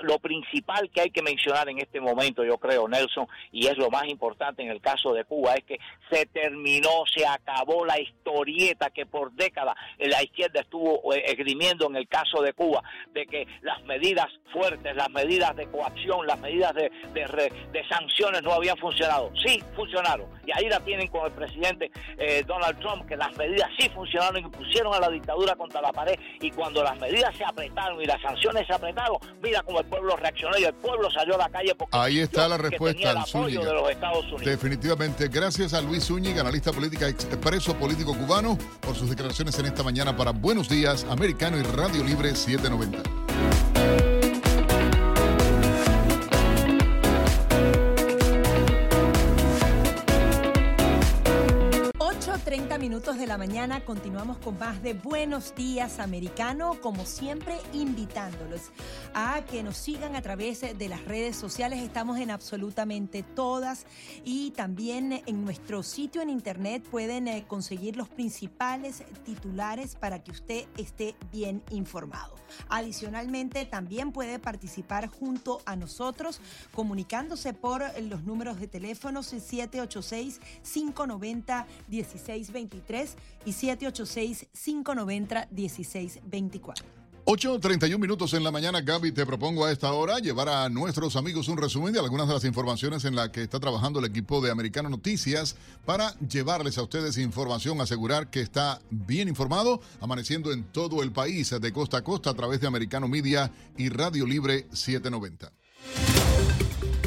lo principal que hay que mencionar en este momento, yo creo, Nelson, y es lo más importante en el caso de Cuba, es que se terminó, se acabó la historieta que por décadas la izquierda estuvo esgrimiendo en el caso de Cuba, de que las medidas fuertes, las medidas de coacción, las medidas de, de, sanciones no habían funcionado. Sí, funcionaron. Y ahí la tienen con el presidente eh, Donald Trump, que las medidas sí funcionaron y pusieron a la dictadura contra la pared. Y cuando las medidas se apretaron y las sanciones se apretaron, mira cómo el pueblo reaccionó y el pueblo salió a la calle porque ahí está la respuesta al apoyo de los Estados Unidos. Definitivamente, gracias a Luis Zúñiga, analista política expreso político cubano, por sus declaraciones en esta mañana para Buenos Días Americano y Radio Libre 790. Minutos de la mañana continuamos con más de Buenos Días Americano, como siempre invitándolos a que nos sigan a través de las redes sociales, estamos en absolutamente todas y también en nuestro sitio en internet pueden eh, conseguir los principales titulares para que usted esté bien informado. Adicionalmente, también puede participar junto a nosotros comunicándose por los números de teléfono 786 590 16 1623 y 786-590-1624. 8.31 minutos en la mañana, Gaby, te propongo a esta hora llevar a nuestros amigos un resumen de algunas de las informaciones en las que está trabajando el equipo de Americano Noticias para llevarles a ustedes información, asegurar que está bien informado, amaneciendo en todo el país, de costa a costa, a través de Americano Media y Radio Libre 790.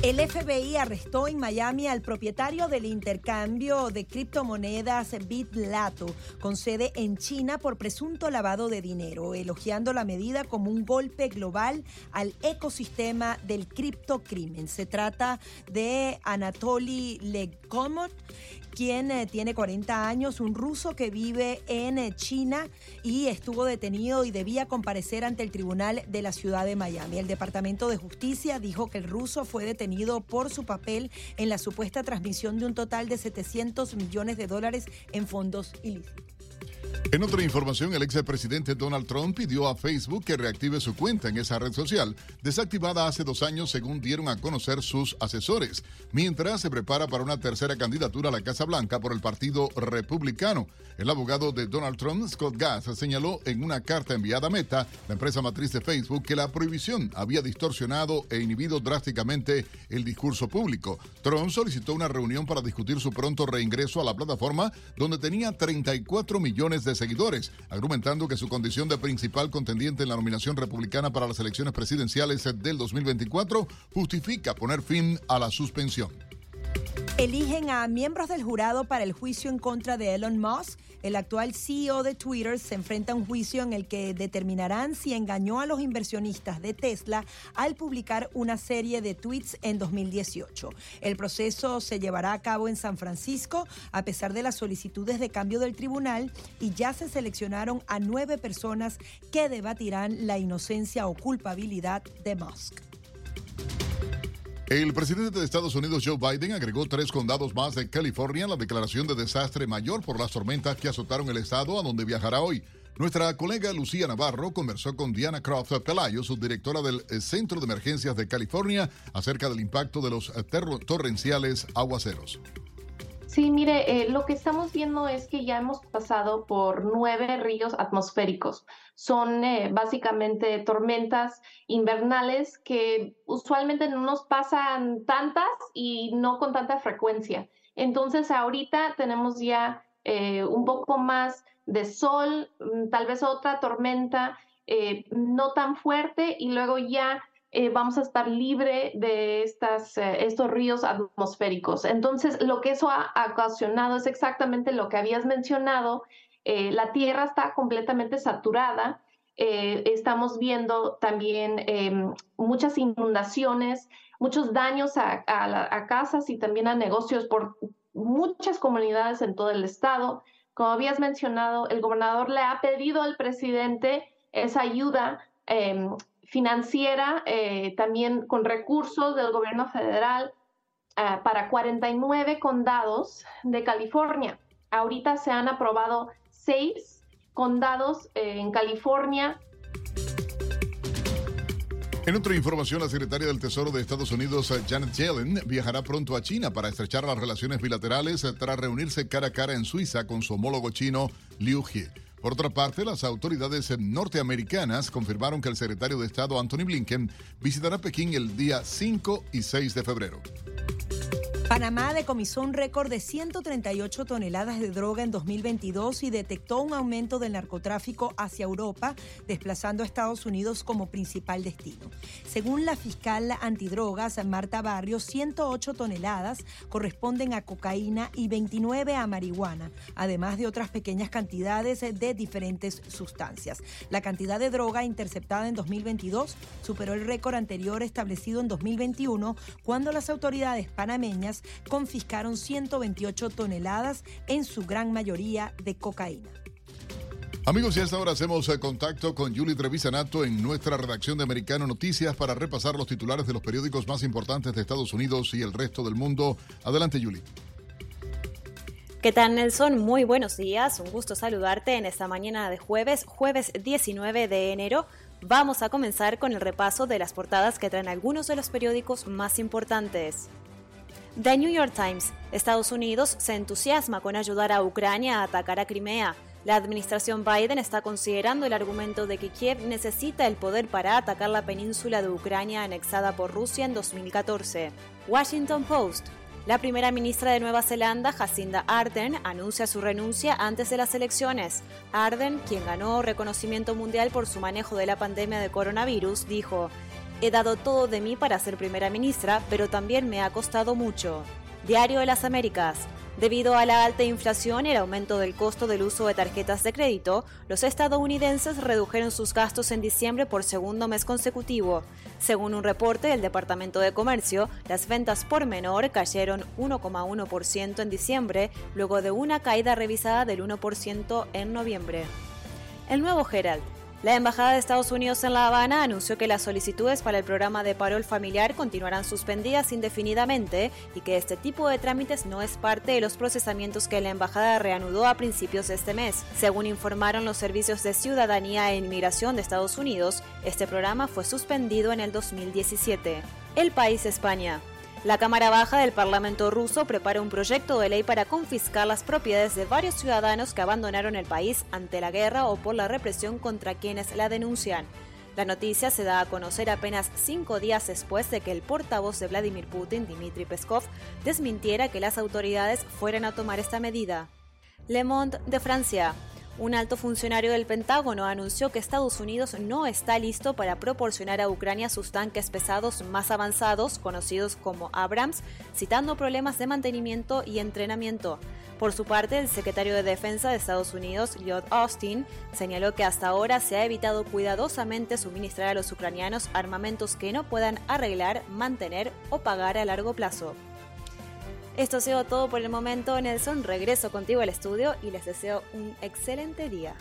El FBI arrestó en Miami al propietario del intercambio de criptomonedas BitLato, con sede en China por presunto lavado de dinero, elogiando la medida como un golpe global al ecosistema del criptocrimen. Se trata de Anatoly Legomot quien eh, tiene 40 años, un ruso que vive en eh, China y estuvo detenido y debía comparecer ante el tribunal de la ciudad de Miami. El Departamento de Justicia dijo que el ruso fue detenido por su papel en la supuesta transmisión de un total de 700 millones de dólares en fondos ilícitos. En otra información, el expresidente Donald Trump pidió a Facebook que reactive su cuenta en esa red social, desactivada hace dos años según dieron a conocer sus asesores, mientras se prepara para una tercera candidatura a la Casa Blanca por el Partido Republicano. El abogado de Donald Trump, Scott Gass, señaló en una carta enviada a Meta, la empresa matriz de Facebook, que la prohibición había distorsionado e inhibido drásticamente el discurso público. Trump solicitó una reunión para discutir su pronto reingreso a la plataforma, donde tenía 34 millones de seguidores, argumentando que su condición de principal contendiente en la nominación republicana para las elecciones presidenciales del 2024 justifica poner fin a la suspensión. Eligen a miembros del jurado para el juicio en contra de Elon Musk. El actual CEO de Twitter se enfrenta a un juicio en el que determinarán si engañó a los inversionistas de Tesla al publicar una serie de tweets en 2018. El proceso se llevará a cabo en San Francisco a pesar de las solicitudes de cambio del tribunal y ya se seleccionaron a nueve personas que debatirán la inocencia o culpabilidad de Musk. El presidente de Estados Unidos, Joe Biden, agregó tres condados más de California a la declaración de desastre mayor por las tormentas que azotaron el estado a donde viajará hoy. Nuestra colega Lucía Navarro conversó con Diana Croft Pelayo, subdirectora del eh, Centro de Emergencias de California, acerca del impacto de los eh, torrenciales aguaceros. Sí, mire, eh, lo que estamos viendo es que ya hemos pasado por nueve ríos atmosféricos. Son eh, básicamente tormentas invernales que usualmente no nos pasan tantas y no con tanta frecuencia. Entonces, ahorita tenemos ya eh, un poco más de sol, mm, tal vez otra tormenta no tan fuerte y luego ya eh, vamos a estar libre de estas, eh, estos ríos atmosféricos. Entonces, lo que eso ha, ocasionado es exactamente lo que habías mencionado. Eh, la Tierra está completamente saturada. estamos viendo también em, muchas inundaciones, muchos daños a, casas y también a negocios por muchas comunidades en todo el estado. Como habías mencionado, el gobernador le ha pedido al presidente esa ayuda em, financiera, eh, también con recursos del gobierno federal eh, para 49 condados de California. Ahorita se han aprobado seis condados eh, en California en otra información, la secretaria del Tesoro de Estados Unidos, Janet Yellen, viajará pronto a China para estrechar las relaciones bilaterales tras reunirse cara a cara en Suiza con su homólogo chino, Liu He. Por otra parte, las autoridades norteamericanas confirmaron que el secretario de Estado, Anthony Blinken, visitará Pekín el día 5 y 6 de febrero. Panamá decomisó un récord de 138 toneladas de droga en 2022 y detectó un aumento del narcotráfico hacia Europa, desplazando a Estados Unidos como principal destino. Según la fiscal antidrogas Marta Barrio, 108 toneladas corresponden a cocaína y 29 a marihuana, además de otras pequeñas cantidades de diferentes sustancias. La cantidad de droga interceptada en 2022 superó el récord anterior establecido en 2021, cuando las autoridades panameñas confiscaron 128 toneladas, en su gran mayoría de cocaína. Amigos, y hasta ahora hacemos eh, contacto con Julie Trevisanato en nuestra redacción de Americano Noticias para repasar los titulares de los periódicos más importantes de Estados Unidos y el resto del mundo. Adelante, Julie. ¿Qué tal, Nelson? Muy buenos días. Un gusto saludarte en esta mañana de jueves, jueves 19 de enero. Vamos a comenzar con el repaso de las portadas que traen algunos de los periódicos más importantes. The New York Times. Estados Unidos se entusiasma con ayudar a Ucrania a atacar a Crimea. La administración Biden está considerando el argumento de que Kiev necesita el poder para atacar la península de Ucrania anexada por Rusia en 2014. Washington Post. La primera ministra de Nueva Zelanda, Jacinda Ardern, anuncia su renuncia antes de las elecciones. Ardern, quien ganó reconocimiento mundial por su manejo de la pandemia de coronavirus, dijo, He dado todo de mí para ser primera ministra, pero también me ha costado mucho. Diario de las Américas. Debido a la alta inflación y el aumento del costo del uso de tarjetas de crédito, los estadounidenses redujeron sus gastos en diciembre por segundo mes consecutivo. Según un reporte del Departamento de Comercio, las ventas por menor cayeron 1,1% en diciembre, luego de una caída revisada del 1% en noviembre. El nuevo Herald. La Embajada de Estados Unidos en La Habana anunció que las solicitudes para el programa de parol familiar continuarán suspendidas indefinidamente y que este tipo de trámites no es parte de los procesamientos que la Embajada reanudó a principios de este mes. Según informaron los servicios de ciudadanía e inmigración de Estados Unidos, este programa fue suspendido en el 2017. El país España. La Cámara Baja del Parlamento ruso prepara un proyecto de ley para confiscar las propiedades de varios ciudadanos que abandonaron el país ante la guerra o por la represión contra quienes la denuncian. La noticia se da a conocer apenas cinco días después de que el portavoz de Vladimir Putin, Dmitry Peskov, desmintiera que las autoridades fueran a tomar esta medida. Le Monde de Francia. Un alto funcionario del Pentágono anunció que Estados Unidos no está listo para proporcionar a Ucrania sus tanques pesados más avanzados, conocidos como Abrams, citando problemas de mantenimiento y entrenamiento. Por su parte, el secretario de Defensa de Estados Unidos, Lloyd Austin, señaló que hasta ahora se ha evitado cuidadosamente suministrar a los ucranianos armamentos que no puedan arreglar, mantener o pagar a largo plazo. Esto ha sido todo por el momento, Nelson. Regreso contigo al estudio y les deseo un excelente día.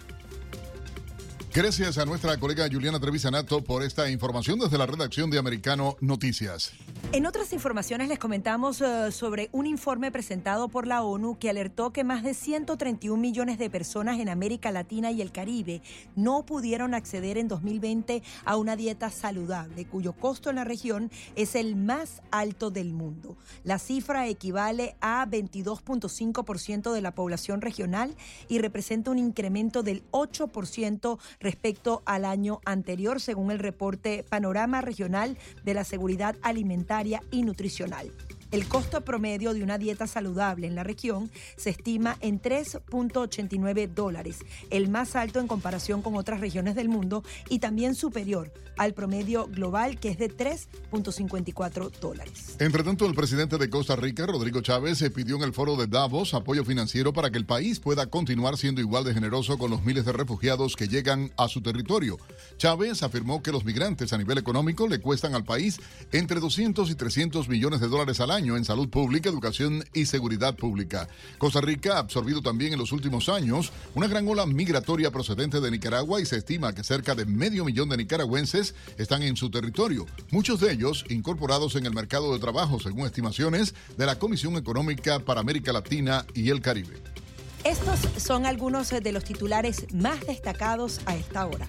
Gracias a nuestra colega Juliana Trevisanato por esta información desde la redacción de Americano Noticias. En otras informaciones les comentamos eh, sobre un informe presentado por la ONU que alertó que más de 131 millones de personas en América Latina y el Caribe no pudieron acceder en 2020 a una dieta saludable, cuyo costo en la región es el más alto del mundo. La cifra equivale a 22.5% de la población regional y representa un incremento del 8% respecto al año anterior, según el reporte Panorama Regional de la Seguridad Alimentaria y Nutricional. El costo promedio de una dieta saludable en la región se estima en 3.89 dólares, el más alto en comparación con otras regiones del mundo y también superior al promedio global que es de 3.54 dólares. Entre tanto, el presidente de Costa Rica, Rodrigo Chávez, se pidió en el foro de Davos apoyo financiero para que el país pueda continuar siendo igual de generoso con los miles de refugiados que llegan a su territorio. Chávez afirmó que los migrantes a nivel económico le cuestan al país entre 200 y 300 millones de dólares al año en salud pública, educación y seguridad pública. Costa Rica ha absorbido también en los últimos años una gran ola migratoria procedente de Nicaragua y se estima que cerca de medio millón de nicaragüenses están en su territorio, muchos de ellos incorporados en el mercado de trabajo, según estimaciones de la Comisión Económica para América Latina y el Caribe. Estos son algunos de los titulares más destacados a esta hora.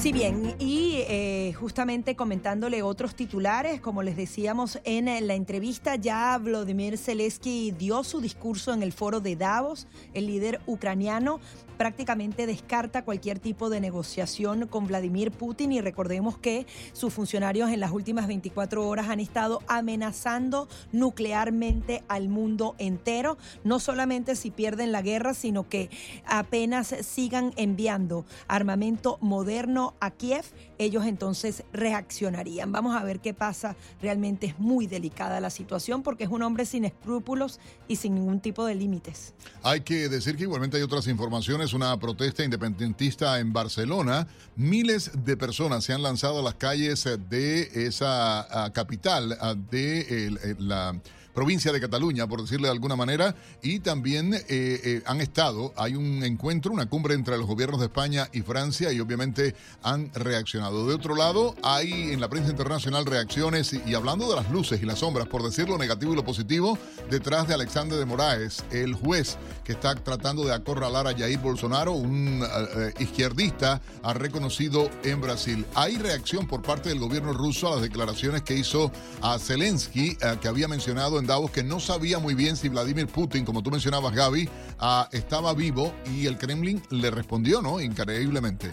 Sí, bien, y eh, justamente comentándole otros titulares, como les decíamos en la entrevista, ya Vladimir Zelensky dio su discurso en el foro de Davos, el líder ucraniano prácticamente descarta cualquier tipo de negociación con Vladimir Putin y recordemos que sus funcionarios en las últimas 24 horas han estado amenazando nuclearmente al mundo entero, no solamente si pierden la guerra, sino que apenas sigan enviando armamento moderno a Kiev, ellos entonces reaccionarían. Vamos a ver qué pasa. Realmente es muy delicada la situación porque es un hombre sin escrúpulos y sin ningún tipo de límites. Hay que decir que igualmente hay otras informaciones una protesta independentista en Barcelona. Miles de personas se han lanzado a las calles de esa capital de la provincia de Cataluña, por decirle de alguna manera, y también eh, eh, han estado, hay un encuentro, una cumbre entre los gobiernos de España y Francia, y obviamente han reaccionado. De otro lado, hay en la prensa internacional reacciones, y, hablando de las luces y las sombras, por decir lo negativo y lo positivo, detrás de Alexander de Moraes, el juez que está tratando de acorralar a Jair Bolsonaro, un eh, izquierdista, ha reconocido en Brasil. Hay reacción por parte del gobierno ruso a las declaraciones que hizo a Zelensky, que había mencionado en que no sabía muy bien si Vladimir Putin, como tú mencionabas, Gaby, ah, estaba vivo y el Kremlin le respondió, ¿no? Increíblemente.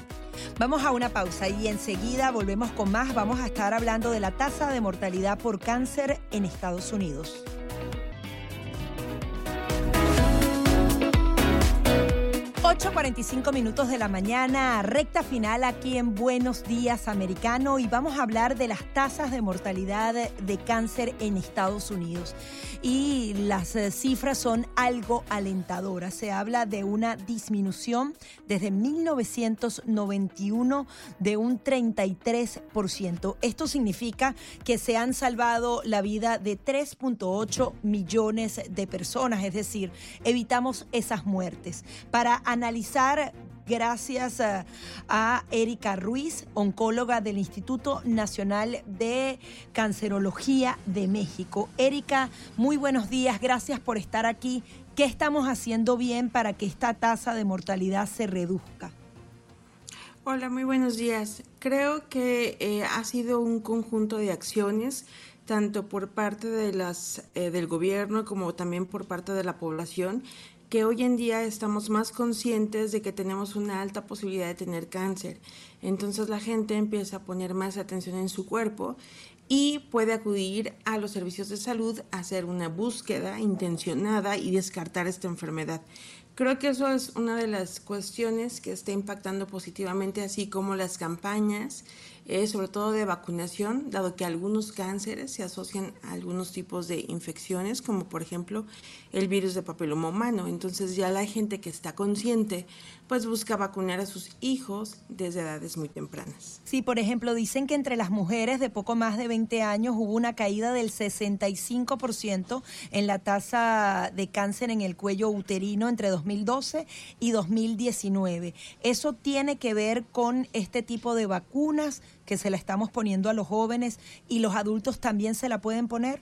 Vamos a una pausa y enseguida volvemos con más. Vamos a estar hablando de la tasa de mortalidad por cáncer en Estados Unidos. 8.45 minutos de la mañana, recta final aquí en Buenos Días Americano y vamos a hablar de las tasas de mortalidad de cáncer en Estados Unidos. Y las eh, cifras son algo alentadoras. Se habla de una disminución desde 1991 de un 33%. Esto significa que se han salvado la vida de 3.8 millones de personas, es decir, evitamos esas muertes. Para analizar gracias a, Erika Ruiz, oncóloga del Instituto Nacional de Cancerología de México. Erika, muy buenos días, gracias por estar aquí. ¿Qué estamos haciendo bien para que esta tasa de mortalidad se reduzca? Hola, muy buenos días. Creo que eh, ha sido un conjunto de acciones tanto por parte de las, eh, del gobierno como también por parte de la población que hoy en día estamos más conscientes de que tenemos una alta posibilidad de tener cáncer. Entonces la gente empieza a poner más atención en su cuerpo y puede acudir a los servicios de salud a hacer una búsqueda intencionada y descartar esta enfermedad. Creo que eso es una de las cuestiones que está impactando positivamente, así como las campañas sobre todo de vacunación, dado que algunos cánceres se asocian a algunos tipos de infecciones, como por ejemplo el virus de papiloma humano. Entonces ya la gente que está consciente, pues busca vacunar a sus hijos desde edades muy tempranas. Sí, por ejemplo, dicen que entre las mujeres de poco más de 20 años hubo una caída del 65% en la tasa de cáncer en el cuello uterino entre 2012 y 2019. Eso tiene que ver con este tipo de vacunas que se la estamos poniendo a los jóvenes y los adultos también se la pueden poner?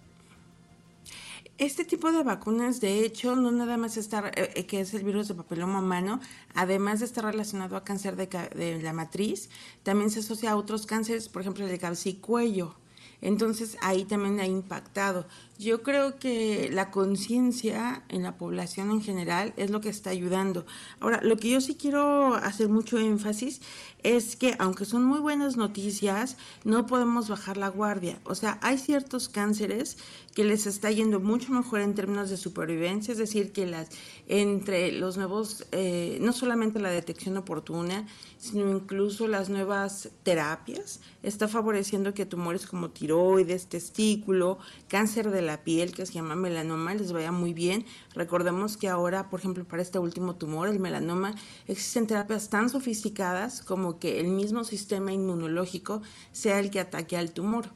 Este tipo de vacunas, de hecho, no nada más está, eh, eh, que es el virus de papiloma humano, además de estar relacionado a cáncer de, la matriz, también se asocia a otros cánceres, por ejemplo, el de cabeza y cuello. Entonces ahí también ha impactado. Yo creo que la conciencia en la población en general es lo que está ayudando. Ahora, lo que yo sí quiero hacer mucho énfasis es que aunque son muy buenas noticias, no podemos bajar la guardia. O sea, hay ciertos cánceres que les está yendo mucho mejor en términos de supervivencia, es decir, que las entre los nuevos, eh, no solamente la detección oportuna, sino incluso las nuevas terapias, está favoreciendo que tumores como tiroides, testículo, cáncer de la piel, que se llama melanoma, les vaya muy bien. Recordemos que ahora, por ejemplo, para este último tumor, el melanoma, existen terapias tan sofisticadas como que el mismo sistema inmunológico sea el que ataque al tumor.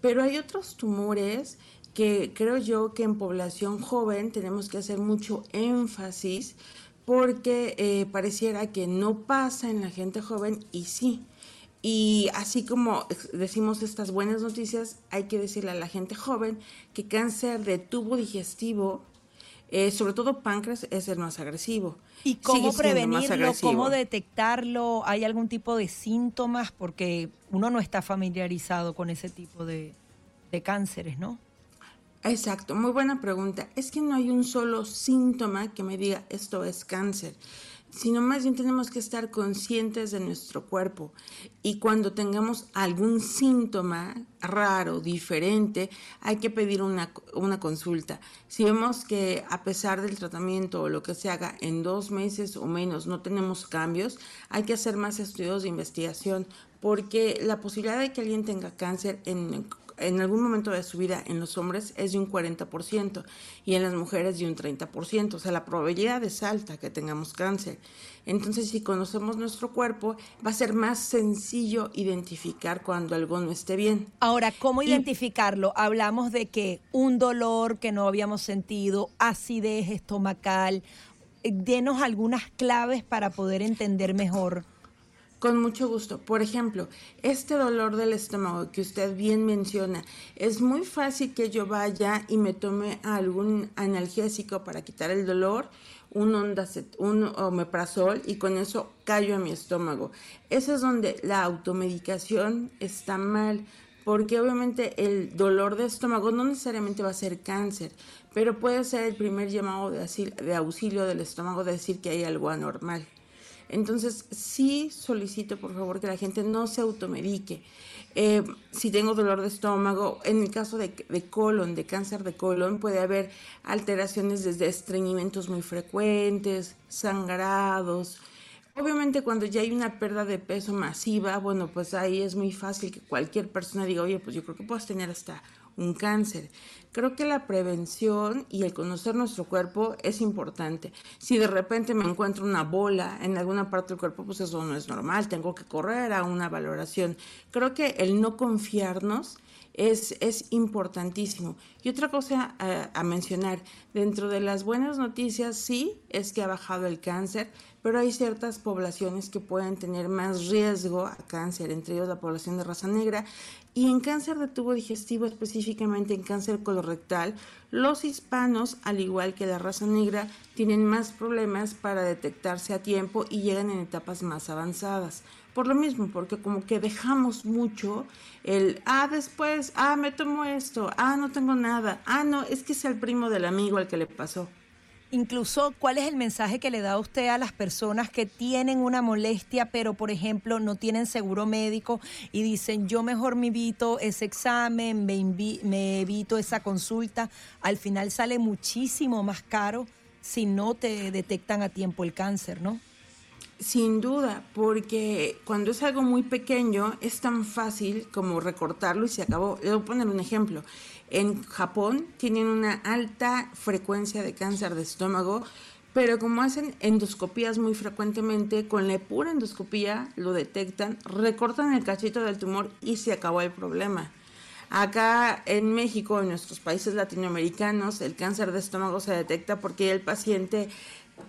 Pero hay otros tumores que creo yo que en población joven tenemos que hacer mucho énfasis porque eh, pareciera que no pasa en la gente joven y sí. Y así como decimos estas buenas noticias, hay que decirle a la gente joven que cáncer de tubo digestivo, eh, sobre todo páncreas, es el más agresivo. ¿Y cómo prevenirlo? ¿Cómo detectarlo? ¿Hay algún tipo de síntomas? Porque uno no está familiarizado con ese tipo de, de cánceres, ¿no? Exacto, muy buena pregunta. Es que no hay un solo síntoma que me diga esto es cáncer, sino más bien tenemos que estar conscientes de nuestro cuerpo y cuando tengamos algún síntoma raro, diferente, hay que pedir una, una consulta. Si vemos que a pesar del tratamiento o lo que se haga en dos meses o menos no tenemos cambios, hay que hacer más estudios de investigación porque la posibilidad de que alguien tenga cáncer en en algún momento de su vida en los hombres es de un 40% y en las mujeres de un 30%. O sea, la probabilidad es alta que tengamos cáncer. Entonces, si conocemos nuestro cuerpo, va a ser más sencillo identificar cuando algo no esté bien. Ahora, ¿cómo identificarlo? Hablamos de que un dolor que no habíamos sentido, acidez estomacal. Eh, denos algunas claves para poder entender mejor con mucho gusto. Por ejemplo, este dolor del estómago que usted bien menciona, es muy fácil que yo vaya y me tome algún analgésico para quitar el dolor, un, ondacet, un omeprazol y con eso callo a mi estómago. Eso es donde la automedicación está mal, porque obviamente el dolor de estómago no necesariamente va a ser cáncer, pero puede ser el primer llamado de auxilio del estómago de decir que hay algo anormal. Entonces, sí solicito, por favor, que la gente no se automedique. Eh, si tengo dolor de estómago, en el caso de, de, colon, de cáncer de colon, puede haber alteraciones desde estreñimientos muy frecuentes, sangrados. Obviamente cuando ya hay una pérdida de peso masiva, bueno, pues ahí es muy fácil que cualquier persona diga, oye, pues yo creo que puedes tener hasta un cáncer. Creo que la prevención y el conocer nuestro cuerpo es importante. Si de repente me encuentro una bola en alguna parte del cuerpo, pues eso no es normal, tengo que correr a una valoración. Creo que el no confiarnos es, es importantísimo. Y otra cosa a, a mencionar, dentro de las buenas noticias sí es que ha bajado el cáncer, pero hay ciertas poblaciones que pueden tener más riesgo a cáncer, entre ellos la población de raza negra, y en cáncer de tubo digestivo, específicamente en cáncer colorectal, los hispanos, al igual que la raza negra, tienen más problemas para detectarse a tiempo y llegan en etapas más avanzadas. Por lo mismo, porque como que dejamos mucho el, ah, después, ah, me tomo esto, ah, no tengo nada, ah, no, es que es el primo del amigo al que le pasó. Incluso, ¿cuál es el mensaje que le da usted a las personas que tienen una molestia, pero por ejemplo no tienen seguro médico y dicen, yo mejor me evito ese examen, me, me evito esa consulta? Al final sale muchísimo más caro si no te detectan a tiempo el cáncer, ¿no? Sin duda, porque cuando es algo muy pequeño es tan fácil como recortarlo y se acabó. Le voy a poner un ejemplo. En Japón tienen una alta frecuencia de cáncer de estómago, pero como hacen endoscopías muy frecuentemente, con la pura endoscopía lo detectan, recortan el cachito del tumor y se acabó el problema. Acá en México, en nuestros países latinoamericanos, el cáncer de estómago se detecta porque el paciente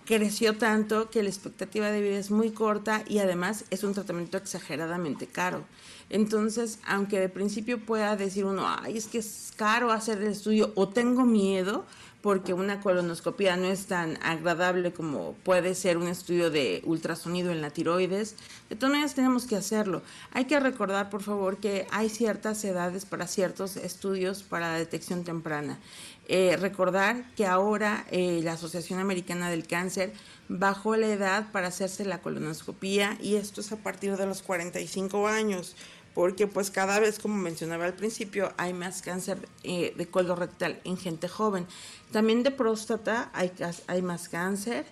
creció tanto que la expectativa de vida es muy corta y además es un tratamiento exageradamente caro. Entonces, aunque de principio pueda decir uno, ay, es que es caro hacer el estudio o tengo miedo, porque una colonoscopia no es tan agradable como puede ser un estudio de ultrasonido en la tiroides. De todas maneras tenemos que hacerlo. Hay que recordar, por favor, que hay ciertas edades para ciertos estudios para la detección temprana. Eh, recordar que ahora eh, la Asociación Americana del Cáncer bajó la edad para hacerse la colonoscopia y esto es a partir de los 45 años porque pues cada vez, como mencionaba al principio, hay más cáncer eh, de colorectal en gente joven. También de próstata hay, más cáncer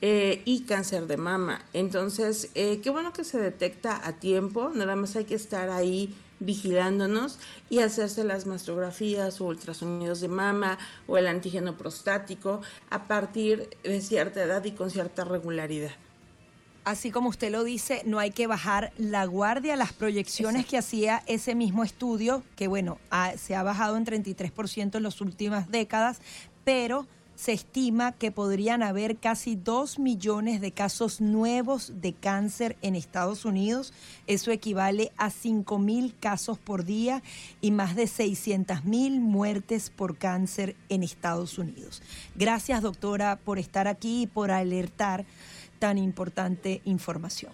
y cáncer de mama. Entonces, qué bueno que se detecta a tiempo, nada más hay que estar ahí vigilándonos y hacerse las mastografías o ultrasonidos de mama o el antígeno prostático a partir de cierta edad y con cierta regularidad. Así como usted lo dice, no hay que bajar la guardia. Las proyecciones que hacía ese mismo estudio, que bueno, se ha bajado en 33% en las últimas décadas, pero se estima que podrían haber casi 2 millones de casos nuevos de cáncer en Estados Unidos. Eso equivale a 5 mil casos por día y más de 600 mil muertes por cáncer en Estados Unidos. Gracias, doctora, por estar aquí y por alertar tan importante información.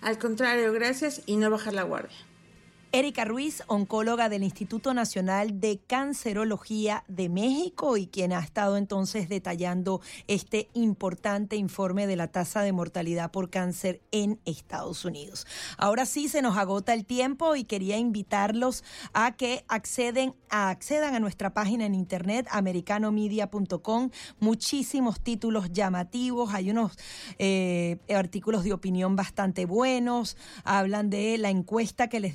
Al contrario, gracias y no bajar la guardia. Erika Ruiz, oncóloga del Instituto Nacional de Cancerología de México y quien ha estado entonces detallando este importante informe de la tasa de mortalidad por cáncer en Estados Unidos. Ahora sí se nos agota el tiempo y quería invitarlos a que acceden, accedan a nuestra página en internet americanomedia.com. Muchísimos títulos llamativos, hay unos eh, artículos de opinión bastante buenos, hablan de la encuesta que les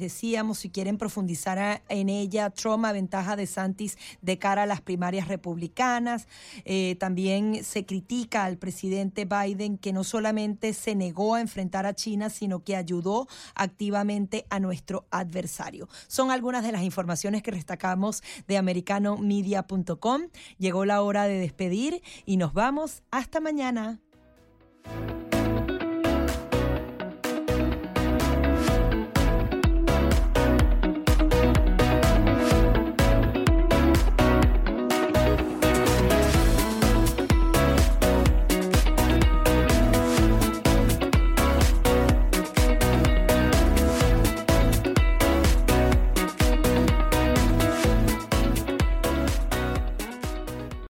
si quieren profundizar en ella, Trump ventaja de Santis de cara a las primarias republicanas. Eh, también se critica al presidente Biden que no solamente se negó a enfrentar a China, sino que ayudó activamente a nuestro adversario. Son algunas de las informaciones que destacamos de americanomedia.com. Llegó la hora de despedir y nos vamos hasta mañana.